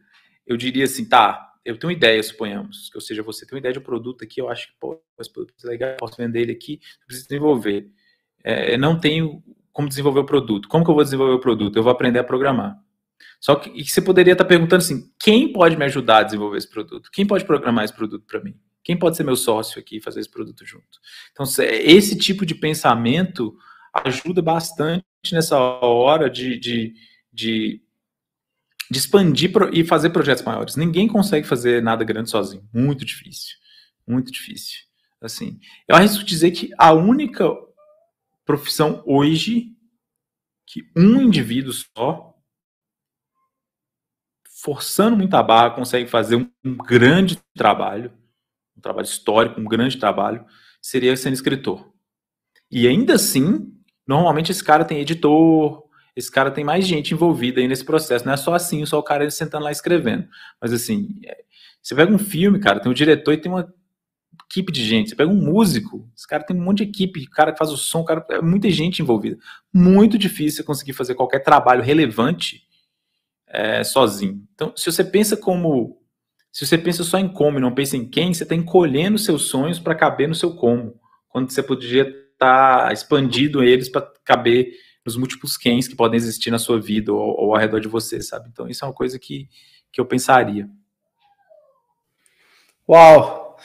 eu diria assim, tá, eu tenho uma ideia, suponhamos, ou seja, você tem uma ideia de um produto aqui, eu acho que pô, esse produto é legal, posso vender ele aqui, preciso desenvolver. É, não tenho como desenvolver o produto. Como que eu vou desenvolver o produto? Eu vou aprender a programar. Só que você poderia estar perguntando assim: quem pode me ajudar a desenvolver esse produto? Quem pode programar esse produto para mim? Quem pode ser meu sócio aqui e fazer esse produto junto? Então, esse tipo de pensamento ajuda bastante nessa hora de, de, de, de expandir e fazer projetos maiores. Ninguém consegue fazer nada grande sozinho. Muito difícil. Muito difícil. Assim, eu arrisco dizer que a única profissão hoje que um indivíduo só, forçando muita barra, consegue fazer um, um grande trabalho, um trabalho histórico, um grande trabalho, seria sendo escritor. E ainda assim, Normalmente esse cara tem editor, esse cara tem mais gente envolvida aí nesse processo. Não é só assim, só o cara sentando lá escrevendo. Mas assim, é, você pega um filme, cara, tem um diretor e tem uma equipe de gente. Você pega um músico, esse cara tem um monte de equipe, cara que faz o som, cara, é muita gente envolvida. Muito difícil conseguir fazer qualquer trabalho relevante é, sozinho. Então, se você pensa como. Se você pensa só em como e não pensa em quem, você está encolhendo seus sonhos para caber no seu como. Quando você podia tá expandido eles para caber nos múltiplos quens que podem existir na sua vida ou, ou, ao redor de você, sabe? Então isso é uma coisa que, que eu pensaria. Uau!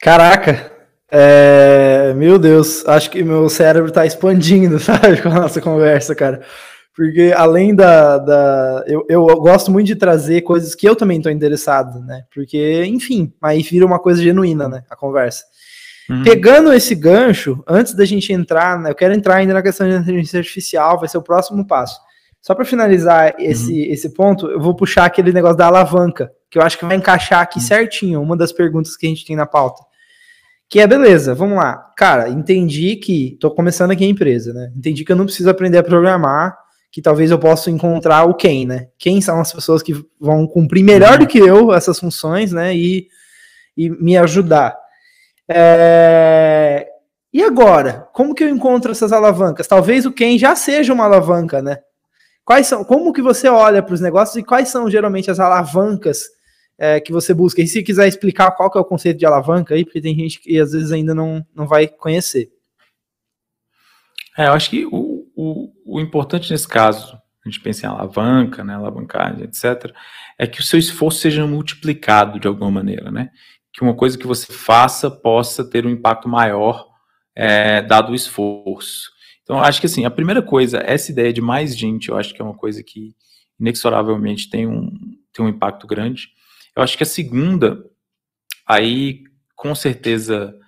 Caraca! É... Meu Deus, acho que meu cérebro está expandindo, sabe, com a nossa conversa, cara. Porque além da. da eu, eu gosto muito de trazer coisas que eu também estou interessado, né? Porque, enfim, aí vira uma coisa genuína, né? A conversa. Uhum. Pegando esse gancho, antes da gente entrar, né, eu quero entrar ainda na questão de inteligência artificial, vai ser o próximo passo. Só para finalizar esse, uhum. esse ponto, eu vou puxar aquele negócio da alavanca, que eu acho que vai encaixar aqui uhum. certinho, uma das perguntas que a gente tem na pauta. Que é, beleza, vamos lá. Cara, entendi que, tô começando aqui a empresa, né? Entendi que eu não preciso aprender a programar, que talvez eu possa encontrar o quem, né? Quem são as pessoas que vão cumprir melhor uhum. do que eu essas funções, né? E, e me ajudar. É... E agora? Como que eu encontro essas alavancas? Talvez o quem já seja uma alavanca, né? Quais são? Como que você olha para os negócios e quais são geralmente as alavancas é, que você busca? E se quiser explicar qual que é o conceito de alavanca aí, porque tem gente que às vezes ainda não, não vai conhecer. É, eu acho que o, o, o importante nesse caso, a gente pensa em alavanca, né, alavancagem, etc., é que o seu esforço seja multiplicado de alguma maneira, né? que uma coisa que você faça possa ter um impacto maior é, dado o esforço. Então, acho que assim, a primeira coisa, essa ideia de mais gente, eu acho que é uma coisa que inexoravelmente tem um, tem um impacto grande. Eu acho que a segunda, aí com certeza,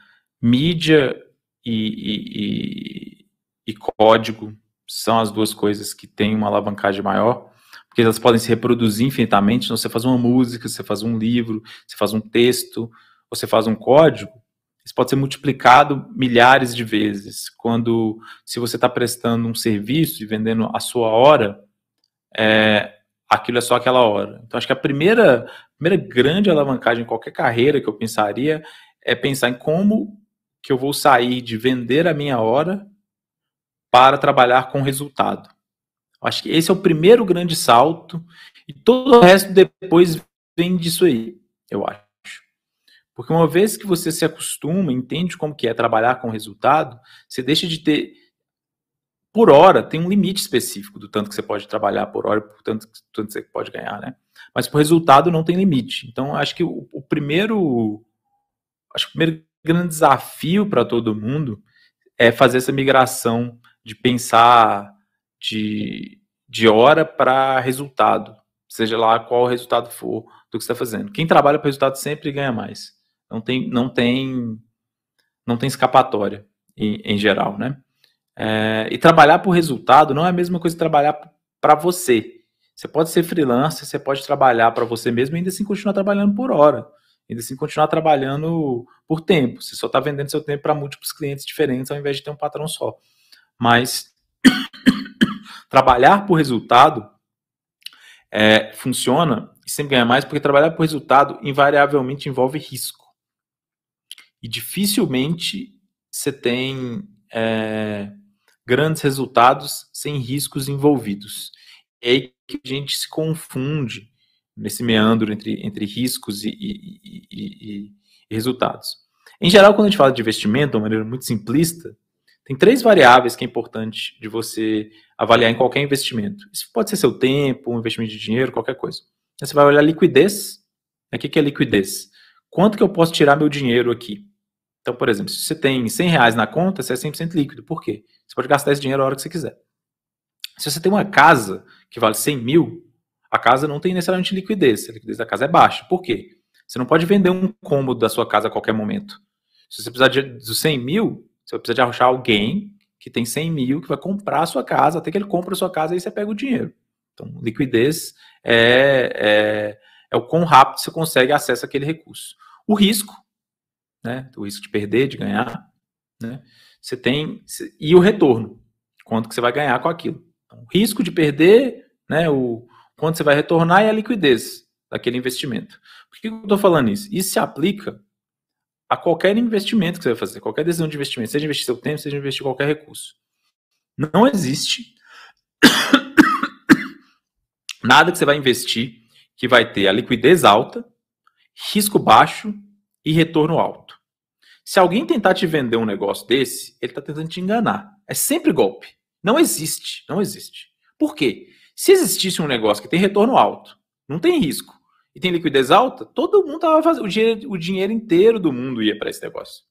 mídia e, e, e, código são as duas coisas que têm uma alavancagem maior porque elas podem se reproduzir infinitamente. Então, você faz uma música, você faz um livro, você faz um texto, você faz um código, isso pode ser multiplicado milhares de vezes. Quando, se você está prestando um serviço e vendendo a sua hora, é, aquilo é só aquela hora. Então, acho que a primeira, primeira grande alavancagem em qualquer carreira que eu pensaria é pensar em como que eu vou sair de vender a minha hora para trabalhar com resultado. Acho que esse é o primeiro grande salto e todo o resto depois vem disso aí, eu acho. Porque uma vez que você se acostuma, entende como que é trabalhar com resultado, você deixa de ter por hora tem um limite específico do tanto que você pode trabalhar por hora, por tanto, tanto que você pode ganhar, né? Mas por resultado não tem limite. Então acho que o, o primeiro acho que o primeiro grande desafio para todo mundo é fazer essa migração de pensar de, de hora para resultado, seja lá qual o resultado for do que está fazendo. Quem trabalha para resultado sempre ganha mais. Não tem, não tem, não tem escapatória em, em geral, né? É, e trabalhar por resultado não é a mesma coisa que trabalhar para você. Você pode ser freelancer, você pode trabalhar para você mesmo e ainda assim continuar trabalhando por hora. Ainda assim continuar trabalhando por tempo. Você só está vendendo seu tempo para múltiplos clientes diferentes ao invés de ter um patrão só. Mas trabalhar por resultado é, funciona e sempre ganha mais porque trabalhar por resultado invariavelmente envolve risco. E dificilmente você tem é, grandes resultados sem riscos envolvidos. É aí que a gente se confunde nesse meandro entre, entre riscos e, e, e, e, resultados. Em geral, quando a gente fala de investimento, de uma maneira muito simplista, tem três variáveis que é importante de você avaliar em qualquer investimento. Isso pode ser seu tempo, um investimento de dinheiro, qualquer coisa. Você vai olhar liquidez. O que é liquidez? Quanto que eu posso tirar meu dinheiro aqui? Então, por exemplo, se você tem 100 reais na conta, você é 100% líquido. Por quê? Você pode gastar esse dinheiro a hora que você quiser. Se você tem uma casa que vale 100 mil, a casa não tem necessariamente liquidez. A liquidez da casa é baixa. Por quê? Você não pode vender um cômodo da sua casa a qualquer momento. Se você precisar de, dos 100 mil, você vai precisar de arrochar alguém que tem 100 mil que vai comprar a sua casa, até que ele compra a sua casa e aí você pega o dinheiro. Então, liquidez é, é, é o quão rápido você consegue acesso àquele recurso. O risco, né, o risco de perder, de ganhar, né, você tem, e o retorno, quanto que você vai ganhar com aquilo. Então, o risco de perder, né, o quanto você vai retornar e a liquidez daquele investimento. Por que eu estou falando isso? Isso se aplica a qualquer investimento que você vai fazer, qualquer decisão de investimento, seja investir seu tempo, seja investir qualquer recurso. Não existe nada que você vai investir que vai ter a liquidez alta, risco baixo e retorno alto. Se alguém tentar te vender um negócio desse, ele está tentando te enganar. É sempre golpe. Não existe. Não existe. Por quê? Se existisse um negócio que tem retorno alto, não tem risco, e tem liquidez alta, todo mundo tava fazendo. O dinheiro, o dinheiro inteiro do mundo ia para esse negócio.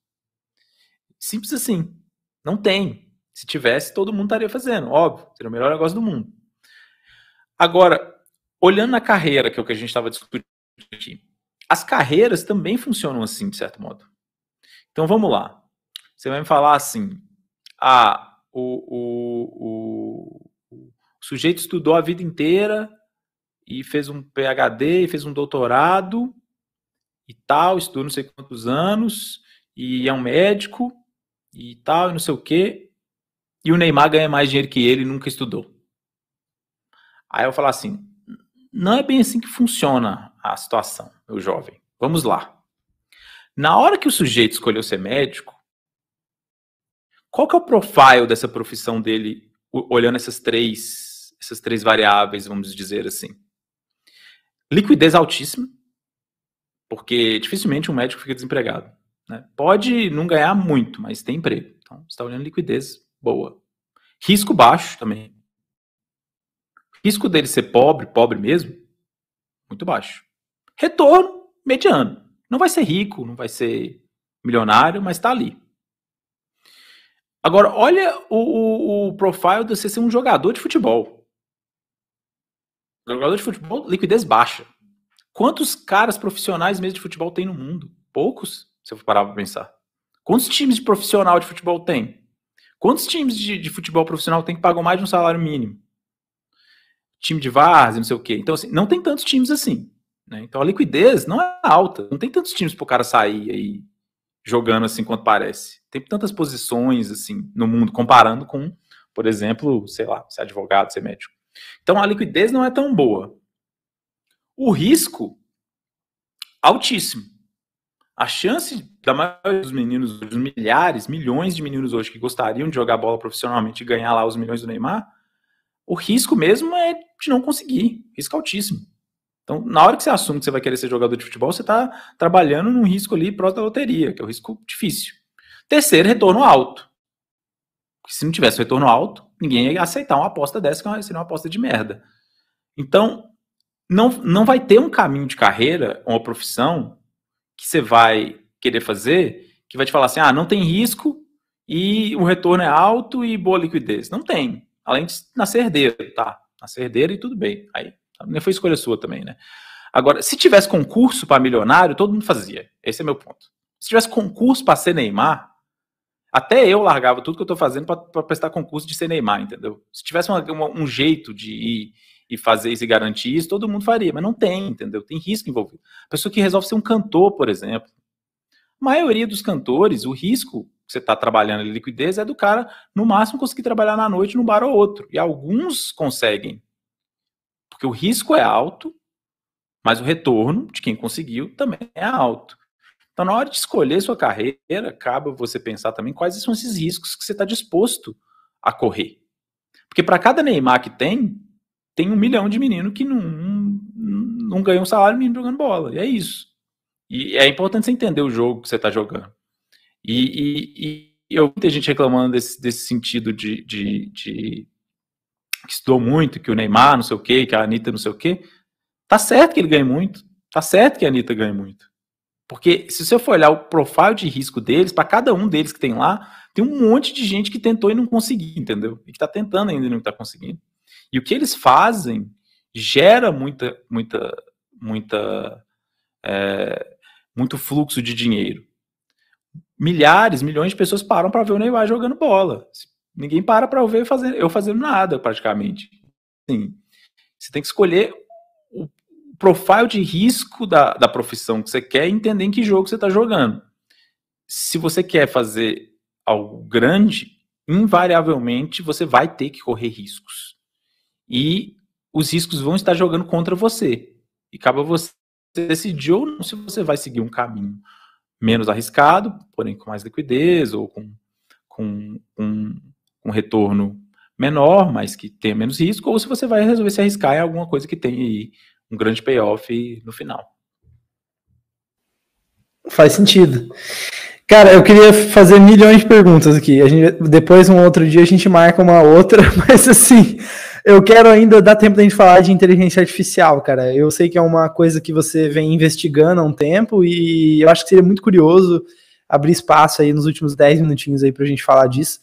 Simples assim. Não tem. Se tivesse, todo mundo estaria fazendo. Óbvio, seria o melhor negócio do mundo. Agora, olhando na carreira, que é o que a gente estava discutindo aqui, as carreiras também funcionam assim, de certo modo. Então vamos lá. Você vai me falar assim: ah, o, o, o, o sujeito estudou a vida inteira e fez um PhD, fez um doutorado e tal, estudou não sei quantos anos, e é um médico e tal, e não sei o quê, e o Neymar ganha mais dinheiro que ele e nunca estudou. Aí eu falo assim, não é bem assim que funciona a situação, meu jovem. Vamos lá. Na hora que o sujeito escolheu ser médico, qual que é o profile dessa profissão dele, olhando essas três, essas três variáveis, vamos dizer assim? Liquidez altíssima, porque dificilmente um médico fica desempregado. Né? Pode não ganhar muito, mas tem emprego. Então, você está olhando liquidez boa. Risco baixo também. Risco dele ser pobre, pobre mesmo, muito baixo. Retorno mediano. Não vai ser rico, não vai ser milionário, mas está ali. Agora, olha o, o, o profile de você ser um jogador de futebol. Jogador de futebol, liquidez baixa. Quantos caras profissionais mesmo de futebol tem no mundo? Poucos, se eu parar para pensar. Quantos times de profissional de futebol tem? Quantos times de, de, futebol profissional tem que pagam mais de um salário mínimo? Time de várzea, não sei o quê. Então, assim, não tem tantos times assim. Né? Então, a liquidez não é alta. Não tem tantos times para o cara sair aí jogando assim quanto parece. Tem tantas posições assim no mundo, comparando com, por exemplo, sei lá, ser advogado, ser médico. Então a liquidez não é tão boa. O risco, altíssimo. A chance da maioria dos meninos, dos milhares, milhões de meninos hoje que gostariam de jogar bola profissionalmente e ganhar lá os milhões do Neymar, o risco mesmo é de não conseguir. Risco altíssimo. Então, na hora que você assume que você vai querer ser jogador de futebol, você está trabalhando num risco ali próximo da loteria, que é um risco difícil. Terceiro, retorno alto. Porque se não tivesse retorno alto, ninguém ia aceitar uma aposta dessa, que seria uma aposta de merda. Então, não, não vai ter um caminho de carreira, uma profissão, que você vai querer fazer, que vai te falar assim, ah, não tem risco e o retorno é alto e boa liquidez. Não tem. Além de nascer herdeiro, tá? Nascer herdeiro e tudo bem. Aí, nem foi escolha sua também, né? Agora, se tivesse concurso para milionário, todo mundo fazia. Esse é meu ponto. Se tivesse concurso para ser Neymar, até eu largava tudo que eu estou fazendo para prestar concurso de ser Neymar, entendeu? Se tivesse uma, uma, um jeito de ir e fazer isso e garantir isso, todo mundo faria, mas não tem, entendeu? Tem risco envolvido. A pessoa que resolve ser um cantor, por exemplo. A maioria dos cantores, o risco que você está trabalhando em liquidez é do cara, no máximo, conseguir trabalhar na noite num bar ou outro. E alguns conseguem. Porque o risco é alto, mas o retorno de quem conseguiu também é alto. Então, na hora de escolher sua carreira, cabe você pensar também quais são esses riscos que você está disposto a correr. Porque para cada Neymar que tem, tem um milhão de meninos que não, não ganham um salário mínimo jogando bola. E é isso. E é importante você entender o jogo que você está jogando. E, e, e, eu vi gente reclamando desse, desse sentido de, de, de, que estudou muito, que o Neymar não sei o quê, que a Anitta não sei o quê. Tá certo que ele ganha muito. Tá certo que a Anitta ganha muito. Porque se você for olhar o profile de risco deles, para cada um deles que tem lá, tem um monte de gente que tentou e não conseguiu, entendeu? E que está tentando ainda e não está conseguindo. E o que eles fazem gera muita, muita, muita, é, muito fluxo de dinheiro. Milhares, milhões de pessoas param para ver o Neymar jogando bola. Ninguém para para ver eu fazendo nada, praticamente. Sim. Você tem que escolher profile de risco da, da profissão que você quer e entender em que jogo você está jogando. Se você quer fazer algo grande, invariavelmente você vai ter que correr riscos. E os riscos vão estar jogando contra você. E cabe você decidir ou não se você vai seguir um caminho menos arriscado, porém com mais liquidez ou com, com, com um retorno menor, mas que tenha menos risco, ou se você vai resolver se arriscar em alguma coisa que tenha um grande payoff no final. Faz sentido. Cara, eu queria fazer milhões de perguntas aqui. A gente, depois, um outro dia, a gente marca uma outra, mas assim, eu quero ainda dar tempo da gente falar de inteligência artificial, cara. Eu sei que é uma coisa que você vem investigando há um tempo e eu acho que seria muito curioso abrir espaço aí nos últimos 10 minutinhos aí pra gente falar disso.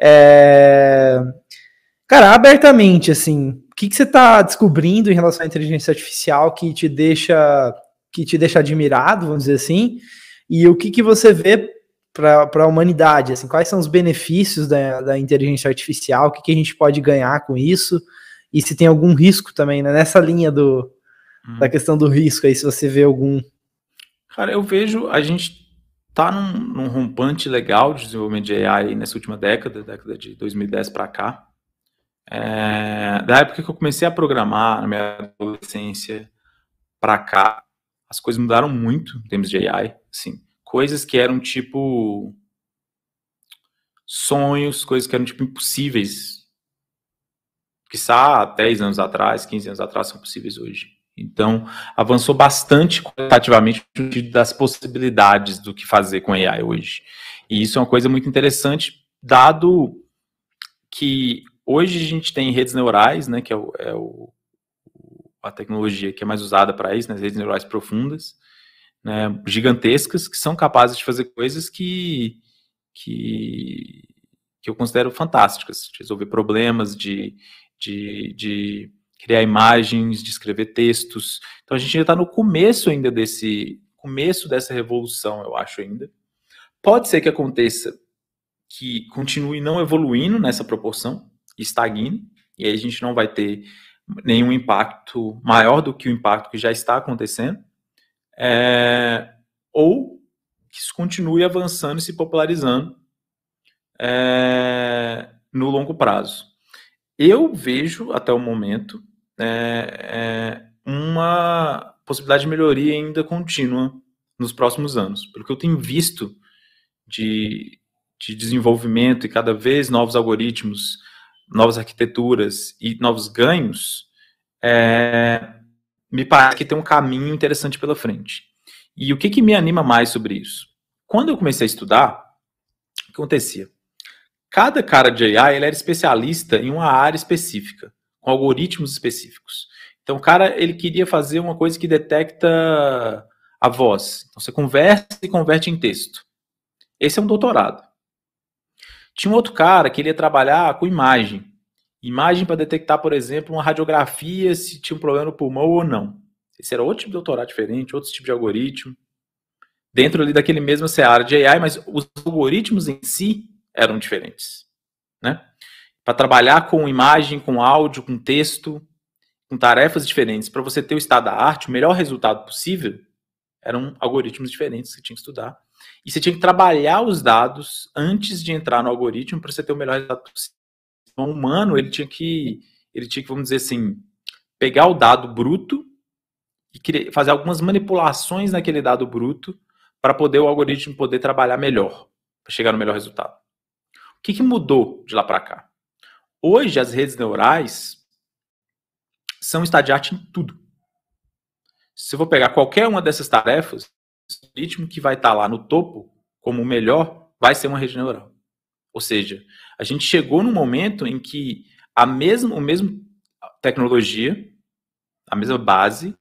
É... Cara, abertamente, assim, o que, que você está descobrindo em relação à inteligência artificial que te deixa que te deixa admirado, vamos dizer assim, e o que, que você vê para a humanidade, assim, quais são os benefícios da, da inteligência artificial, o que, que a gente pode ganhar com isso, e se tem algum risco também, né, nessa linha do, hum. da questão do risco aí, se você vê algum. Cara, eu vejo, a gente tá num, num rompante legal de desenvolvimento de AI nessa última década, década de 2010 para cá, é, da época que eu comecei a programar na minha adolescência para cá, as coisas mudaram muito em termos de AI, assim, coisas que eram tipo sonhos, coisas que eram tipo impossíveis, que há 10 anos atrás, 15 anos atrás são possíveis hoje. Então, avançou bastante qualitativamente das possibilidades do que fazer com AI hoje. E isso é uma coisa muito interessante, dado que Hoje a gente tem redes neurais, né, que é, o, é o a tecnologia que é mais usada para isso, né, redes neurais profundas, né, gigantescas, que são capazes de fazer coisas que, que, que eu considero fantásticas, de resolver problemas, de, de, de criar imagens, de escrever textos. Então a gente ainda está no começo ainda desse começo dessa revolução, eu acho ainda. Pode ser que aconteça que continue não evoluindo nessa proporção, estagne, e aí a gente não vai ter nenhum impacto maior do que o impacto que já está acontecendo, é, ou que isso continue avançando e se popularizando é, no longo prazo. Eu vejo, até o momento, é, é uma possibilidade de melhoria ainda contínua nos próximos anos. Pelo que eu tenho visto de, de desenvolvimento e cada vez novos algoritmos, novas arquiteturas e novos ganhos, é, me parece que tem um caminho interessante pela frente. E o que, que me anima mais sobre isso? Quando eu comecei a estudar, o que acontecia? Cada cara de AI ele era especialista em uma área específica, com algoritmos específicos. Então, o cara ele queria fazer uma coisa que detecta a voz. Então, você conversa e converte em texto. Esse é um doutorado. Tinha um outro cara que ele ia trabalhar com imagem. Imagem para detectar, por exemplo, uma radiografia se tinha um problema no pulmão ou não. Esse era outro tipo de doutorado diferente, outro tipo de algoritmo. Dentro ali daquele mesmo seara de AI, mas os algoritmos em si eram diferentes. Né? Para trabalhar com imagem, com áudio, com texto, com tarefas diferentes, para você ter o estado da arte, o melhor resultado possível, eram algoritmos diferentes que você tinha que estudar. E você tinha que trabalhar os dados antes de entrar no algoritmo para você ter o melhor resultado possível. Então, o humano, ele tinha que, ele tinha que, vamos dizer assim, pegar o dado bruto e fazer algumas manipulações naquele dado bruto para poder o algoritmo poder trabalhar melhor, para chegar no melhor resultado. O que, que mudou de lá para cá? Hoje, as redes neurais são estadiarte em tudo. Se eu vou pegar qualquer uma dessas tarefas, o algoritmo que vai estar lá no topo como o melhor vai ser uma rede neural. Ou seja, a gente chegou num momento em que a mesma, a mesma tecnologia, a mesma base,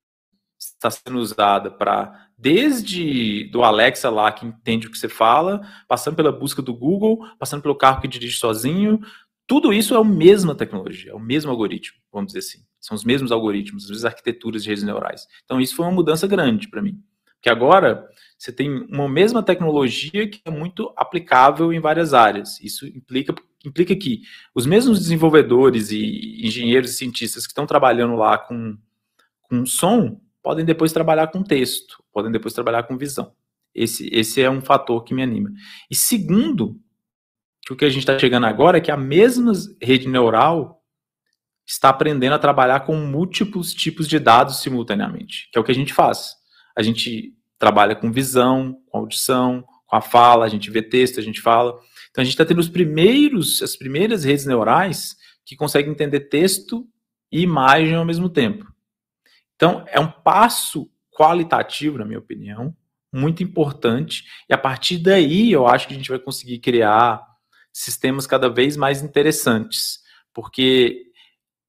está sendo usada para desde do Alexa lá que entende o que você fala, passando pela busca do Google, passando pelo carro que dirige sozinho, tudo isso é a mesma tecnologia, é o mesmo algoritmo, vamos dizer assim. São os mesmos algoritmos, as mesmas arquiteturas de redes neurais. Então isso foi uma mudança grande para mim. Porque agora você tem uma mesma tecnologia que é muito aplicável em várias áreas. Isso implica, implica que os mesmos desenvolvedores e engenheiros e cientistas que estão trabalhando lá com, com som podem depois trabalhar com texto, podem depois trabalhar com visão. Esse, esse é um fator que me anima. E segundo, que o que a gente está chegando agora é que a mesma rede neural está aprendendo a trabalhar com múltiplos tipos de dados simultaneamente, que é o que a gente faz. A gente trabalha com visão, com audição, com a fala, a gente vê texto, a gente fala. Então a gente está tendo os primeiros, as primeiras redes neurais que conseguem entender texto e imagem ao mesmo tempo. Então é um passo qualitativo, na minha opinião, muito importante. E a partir daí eu acho que a gente vai conseguir criar sistemas cada vez mais interessantes, porque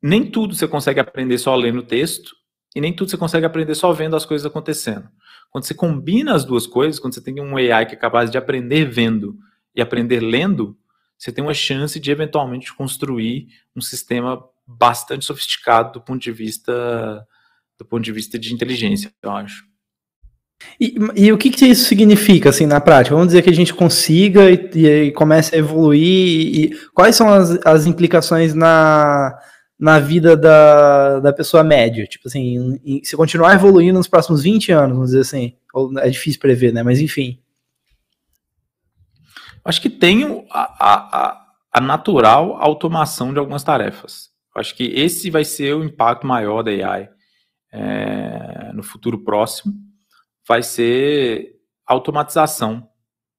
nem tudo você consegue aprender só lendo texto e nem tudo você consegue aprender só vendo as coisas acontecendo. Quando você combina as duas coisas, quando você tem um AI que é capaz de aprender vendo e aprender lendo, você tem uma chance de eventualmente construir um sistema bastante sofisticado do ponto de vista do ponto de vista de inteligência, eu acho. E, e o que, que, isso significa, assim, na prática? Vamos dizer que a gente consiga e, e comece a evoluir, e, quais são as, as, implicações na, na vida da, da pessoa média? Tipo assim, se continuar evoluindo nos próximos 20 anos, vamos dizer assim, é difícil prever, né? Mas enfim. Acho que tem a, a, a natural automação de algumas tarefas. Acho que esse vai ser o impacto maior da AI é, no futuro próximo, vai ser automatização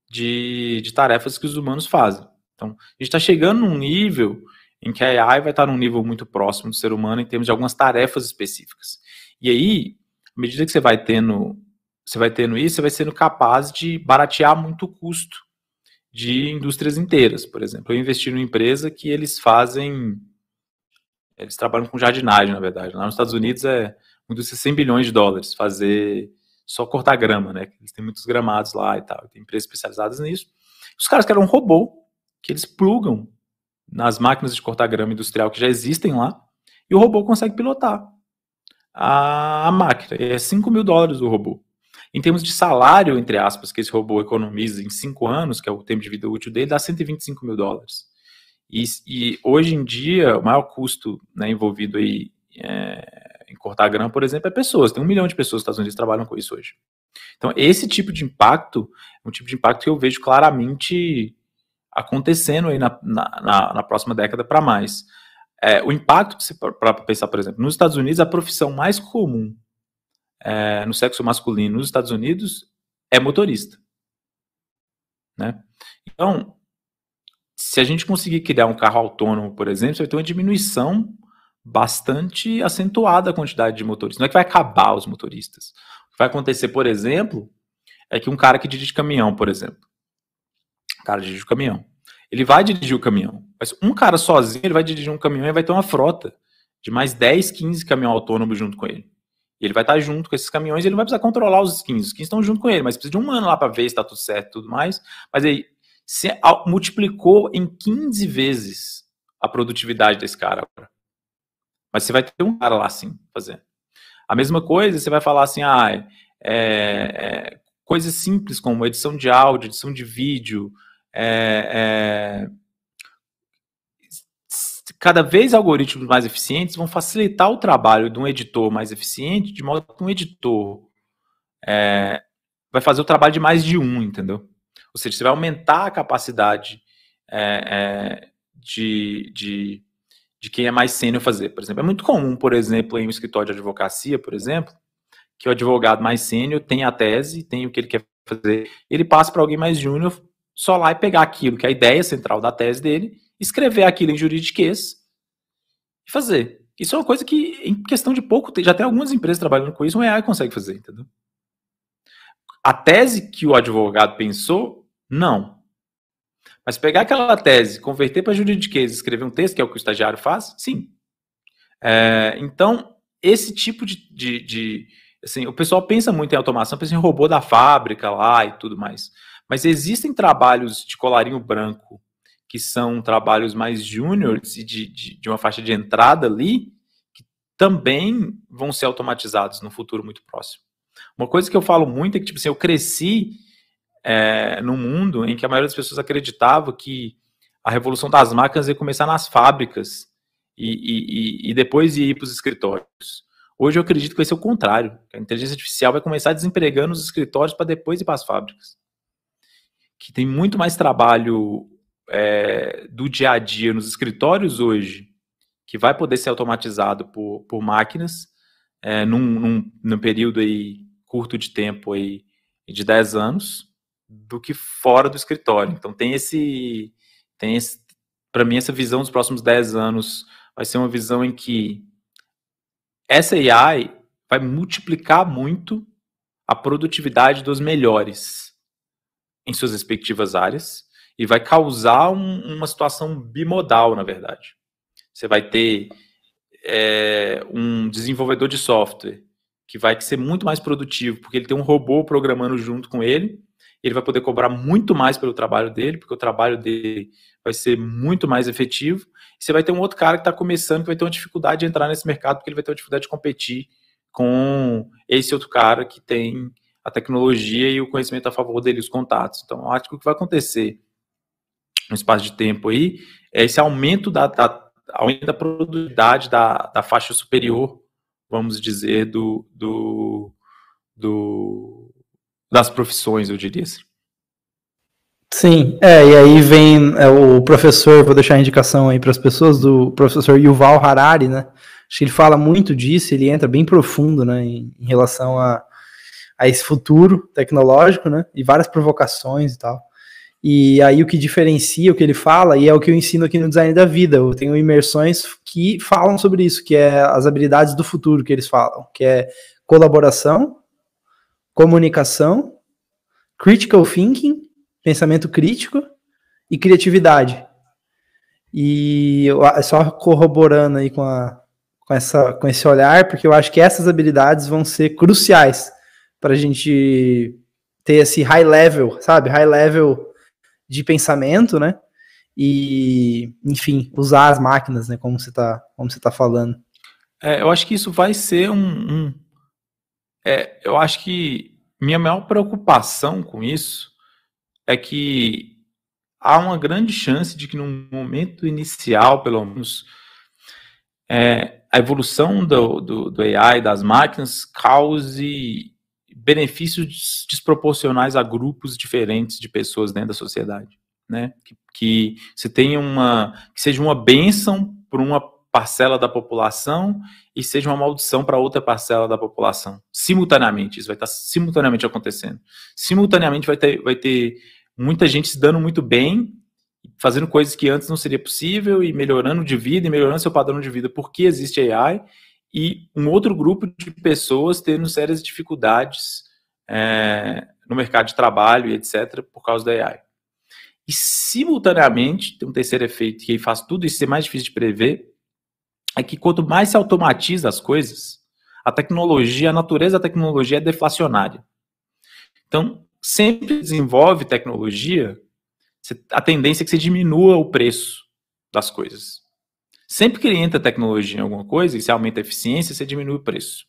de, de tarefas que os humanos fazem. Então, a gente está chegando num nível em que a AI vai estar num nível muito próximo do ser humano em termos de algumas tarefas específicas. E aí, à medida que você vai tendo, você vai tendo isso, você vai sendo capaz de baratear muito o custo de indústrias inteiras. Por exemplo, eu investi numa empresa que eles fazem, eles trabalham com jardinagem, na verdade. Lá nos Estados Unidos é indústria 100 bilhões de dólares fazer só cortar grama, né? Eles têm muitos gramados lá e tal, tem empresas especializadas nisso. Os caras querem um robô que eles plugam nas máquinas de cortar grama industrial que já existem lá e o robô consegue pilotar a, a máquina. É 5 mil dólares o robô. Em termos de salário, entre aspas, que esse robô economiza em 5 anos, que é o tempo de vida útil dele, dá 125 mil dólares. E, e hoje em dia, o maior custo né, envolvido aí é, cortar grama, por exemplo, é pessoas. Tem um milhão de pessoas nos Estados Unidos que trabalham com isso hoje. Então, esse tipo de impacto é um tipo de impacto que eu vejo claramente acontecendo aí na, na, na próxima década para mais. é, o impacto para pensar, por exemplo, nos Estados Unidos a profissão mais comum é, no sexo masculino nos Estados Unidos é motorista, né? Então, se a gente conseguir criar um carro autônomo, por exemplo, você vai ter uma diminuição bastante acentuada da quantidade de motoristas. Não é que vai acabar os motoristas. O que vai acontecer, por exemplo, é que um cara que dirige caminhão, por exemplo, um cara dirige o caminhão, ele vai dirigir o caminhão, mas um cara sozinho, ele vai dirigir um caminhão e vai ter uma frota de mais 10, 15 caminhões autônomos junto com ele. E ele vai estar junto com esses caminhões, ele não vai precisar controlar os 15, os 15 estão junto com ele, mas precisa de um ano lá para ver se está tudo certo e tudo mais. Mas aí, se multiplicou em 15 vezes a produtividade desse cara. Mas você vai ter um cara lá assim fazendo. A mesma coisa, você vai falar assim, ah, é, é, coisas simples como edição de áudio, edição de vídeo, é, é cada vez algoritmos mais eficientes vão facilitar o trabalho de um editor mais eficiente, de modo que um editor é, vai fazer o trabalho de mais de um, entendeu? Ou seja, você vai aumentar a capacidade é, é, de, de, de quem é mais sênior fazer. Por exemplo, é muito comum, por exemplo, em um escritório de advocacia, por exemplo, que o advogado mais sênior tem a tese, tem o que ele quer fazer, ele passa para alguém mais júnior só lá e pegar aquilo que é a ideia central da tese dele, escrever aquilo em juridiquês e fazer. Isso é uma coisa que, em questão de pouco tempo, já tem algumas empresas trabalhando com isso, um AI consegue fazer, entendeu? A tese que o advogado pensou não. Mas pegar aquela tese, converter para juridiquês escrever um texto, que é o que o estagiário faz, sim. É, então, esse tipo de, de, de, Assim, o pessoal pensa muito em automação, pensa em robô da fábrica lá e tudo mais. Mas existem trabalhos de colarinho branco, que são trabalhos mais júniores e de, de, de uma faixa de entrada ali, que também vão ser automatizados no futuro muito próximo. Uma coisa que eu falo muito é que, tipo assim, eu cresci é, no mundo em que a maioria das pessoas acreditava que a revolução das máquinas ia começar nas fábricas e, e, e depois ia ir para os escritórios. Hoje eu acredito que vai ser o contrário. a inteligência artificial vai começar desempregando os escritórios para depois ir para as fábricas. Que tem muito mais trabalho é, do dia a dia nos escritórios hoje que vai poder ser automatizado por, por máquinas é, num, num, num período aí curto de tempo aí de 10 anos do que fora do escritório. Então tem esse, tem esse, para mim essa visão dos próximos 10 anos vai ser uma visão em que essa AI vai multiplicar muito a produtividade dos melhores em suas respectivas áreas e vai causar um, uma situação bimodal, na verdade. Você vai ter é, um desenvolvedor de software que vai ser muito mais produtivo, porque ele tem um robô programando junto com ele, ele vai poder cobrar muito mais pelo trabalho dele, porque o trabalho dele vai ser muito mais efetivo. Você vai ter um outro cara que está começando, que vai ter uma dificuldade de entrar nesse mercado, porque ele vai ter uma dificuldade de competir com esse outro cara que tem a tecnologia e o conhecimento a favor dele, os contatos. Então, acho que o que vai acontecer no espaço de tempo aí é esse aumento da, da, aumento da produtividade da, da faixa superior, vamos dizer, do, do, do das profissões, eu diria assim. Sim, é, e aí vem é, o professor, vou deixar a indicação aí para as pessoas, do professor Yuval Harari, né? Acho que ele fala muito disso, ele entra bem profundo, né, em, em relação a, a esse futuro tecnológico, né, e várias provocações e tal. E aí o que diferencia o que ele fala, e é o que eu ensino aqui no Design da Vida, eu tenho imersões que falam sobre isso, que é as habilidades do futuro que eles falam, que é colaboração, comunicação, critical thinking, pensamento crítico e criatividade. E é só corroborando aí com, a, com, essa, com esse olhar, porque eu acho que essas habilidades vão ser cruciais para a gente ter esse high level, sabe? High level de pensamento, né? E, enfim, usar as máquinas, né? Como você está como você tá falando. É, eu acho que isso vai ser um, um é, eu acho que minha maior preocupação com isso é que há uma grande chance de que no momento inicial, pelo menos, é, a evolução do, do, do AI, das máquinas, cause benefícios desproporcionais a grupos diferentes de pessoas dentro da sociedade, né? Que, que você tenha uma, que seja uma bênção para uma parcela da população e seja uma maldição para outra parcela da população. Simultaneamente, isso vai estar simultaneamente acontecendo. Simultaneamente vai ter, vai ter muita gente se dando muito bem, fazendo coisas que antes não seria possível e melhorando de vida e melhorando seu padrão de vida porque existe AI e um outro grupo de pessoas tendo sérias dificuldades é, no mercado de trabalho e etc por causa da AI. E simultaneamente tem um terceiro efeito que faz tudo isso ser mais difícil de prever, é que quanto mais se automatiza as coisas, a tecnologia, a natureza da tecnologia é deflacionária. Então, sempre desenvolve tecnologia, a tendência é que você diminua o preço das coisas. Sempre que entra tecnologia em alguma coisa e se aumenta a eficiência, você diminui o preço.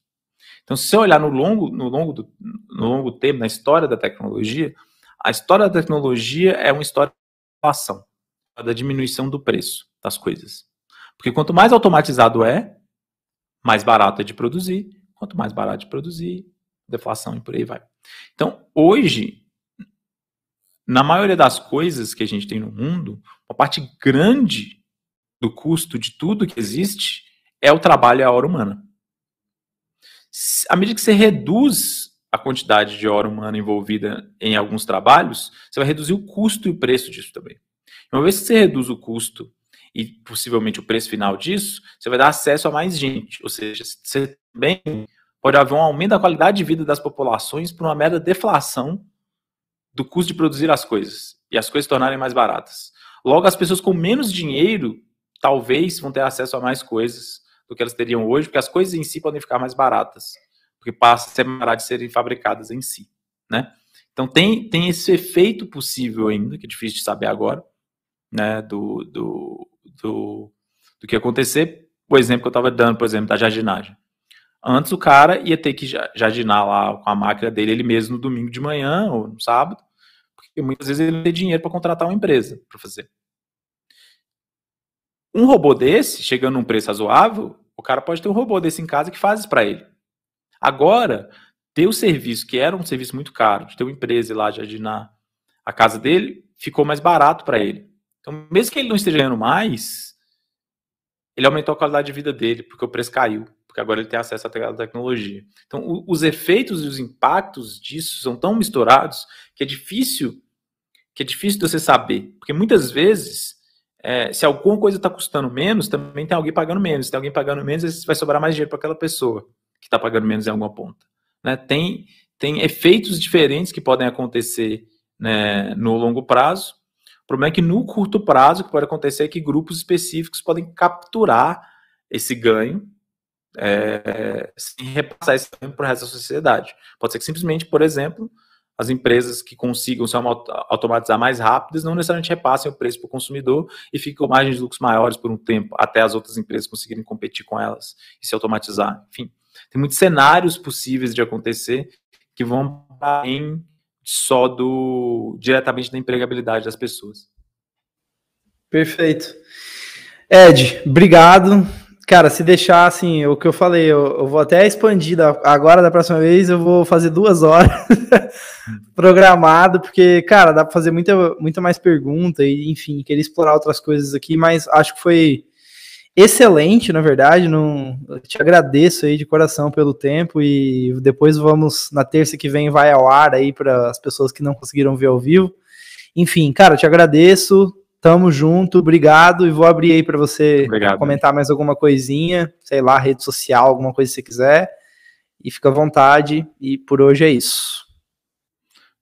Então, se você olhar no longo, no longo, do, no longo tempo, na história da tecnologia, a história da tecnologia é uma história da ação, da diminuição do preço das coisas. Porque quanto mais automatizado é, mais barato é de produzir. Quanto mais barato de produzir, deflação e por aí vai. Então, hoje, na maioria das coisas que a gente tem no mundo, uma parte grande do custo de tudo que existe é o trabalho e a hora humana. À medida que você reduz a quantidade de hora humana envolvida em alguns trabalhos, você vai reduzir o custo e o preço disso também. Uma vez que você reduz o custo e possivelmente o preço final disso, você vai dar acesso a mais gente. Ou seja, você também pode haver um aumento da qualidade de vida das populações por uma mera deflação do custo de produzir as coisas e as coisas se tornarem mais baratas. Logo, as pessoas com menos dinheiro talvez vão ter acesso a mais coisas do que elas teriam hoje, porque as coisas em si podem ficar mais baratas, porque passa a ser barato de serem fabricadas em si, né? Então tem, tem esse efeito possível ainda, que é difícil de saber agora, né, do, do, do, do que acontecer. O exemplo que eu estava dando, por exemplo, da jardinagem. Antes o cara ia ter que jardinar lá com a máquina dele ele mesmo no domingo de manhã ou no sábado, porque muitas vezes ele não tem dinheiro para contratar uma empresa para fazer. Um robô desse, chegando num preço razoável, o cara pode ter um robô desse em casa que faz isso para ele. Agora, ter o serviço, que era um serviço muito caro, de ter uma empresa lá jardinar a casa dele, ficou mais barato para ele. Então, mesmo que ele não esteja ganhando mais, ele aumentou a qualidade de vida dele, porque o preço caiu, porque agora ele tem acesso à tecnologia. Então, o, os efeitos e os impactos disso são tão misturados que é difícil que é difícil você saber, porque muitas vezes é, se alguma coisa está custando menos, também tem alguém pagando menos. Se tem alguém pagando menos, vai sobrar mais dinheiro para aquela pessoa que está pagando menos em alguma ponta. Né? Tem, tem efeitos diferentes que podem acontecer né, no longo prazo o problema é que no curto prazo, o que pode acontecer é que grupos específicos podem capturar esse ganho é, sem repassar esse ganho para o resto da sociedade. Pode ser que simplesmente, por exemplo, as empresas que consigam se automatizar mais rápidas não necessariamente repassem o preço para o consumidor e ficam margens de lucros maiores por um tempo, até as outras empresas conseguirem competir com elas e se automatizar. Enfim, tem muitos cenários possíveis de acontecer que vão em só do diretamente da empregabilidade das pessoas. Perfeito. Ed, obrigado. Cara, se deixar assim, o que eu falei, eu, eu vou até expandir da, agora da próxima vez, eu vou fazer duas horas programado, porque, cara, dá para fazer muita, muita mais pergunta e, enfim, querer explorar outras coisas aqui, mas acho que foi excelente, na verdade. Não, eu te agradeço aí de coração pelo tempo e depois vamos na terça que vem vai ao ar aí para as pessoas que não conseguiram ver ao vivo. Enfim, cara, eu te agradeço. Tamo junto, obrigado e vou abrir aí para você obrigado. comentar mais alguma coisinha, sei lá, rede social, alguma coisa que você quiser. E fica à vontade. E por hoje é isso.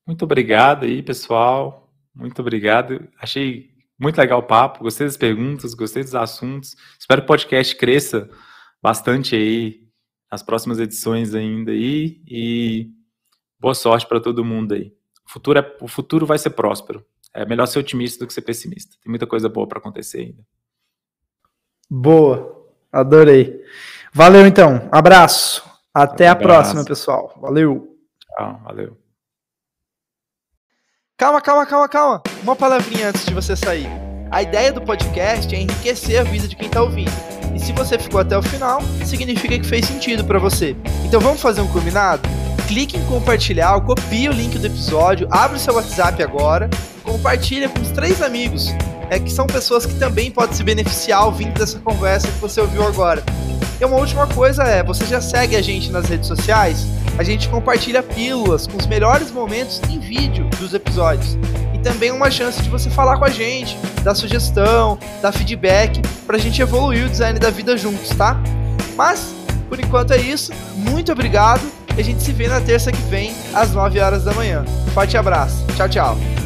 Muito obrigado aí, pessoal. Muito obrigado. Achei muito legal o papo, gostei das perguntas, gostei dos assuntos. Espero que o podcast cresça bastante aí nas próximas edições ainda aí e boa sorte para todo mundo aí. O futuro, é, o futuro vai ser próspero. É melhor ser otimista do que ser pessimista. Tem muita coisa boa para acontecer ainda. Boa, adorei. Valeu então, abraço. Até um a próxima, pessoal. Valeu. Tchau, valeu. Calma, calma, calma, calma. Uma palavrinha antes de você sair. A ideia do podcast é enriquecer a vida de quem está ouvindo. E se você ficou até o final, significa que fez sentido para você. Então vamos fazer um combinado? Clique em compartilhar, copie o link do episódio, abre o seu WhatsApp agora, compartilha com os três amigos é que são pessoas que também podem se beneficiar ouvindo dessa conversa que você ouviu agora. E uma última coisa é, você já segue a gente nas redes sociais? A gente compartilha pílulas com os melhores momentos em vídeo dos episódios. E também uma chance de você falar com a gente, dar sugestão, dar feedback, pra gente evoluir o design da vida juntos, tá? Mas, por enquanto é isso. Muito obrigado. E a gente se vê na terça que vem, às 9 horas da manhã. Forte abraço. Tchau, tchau.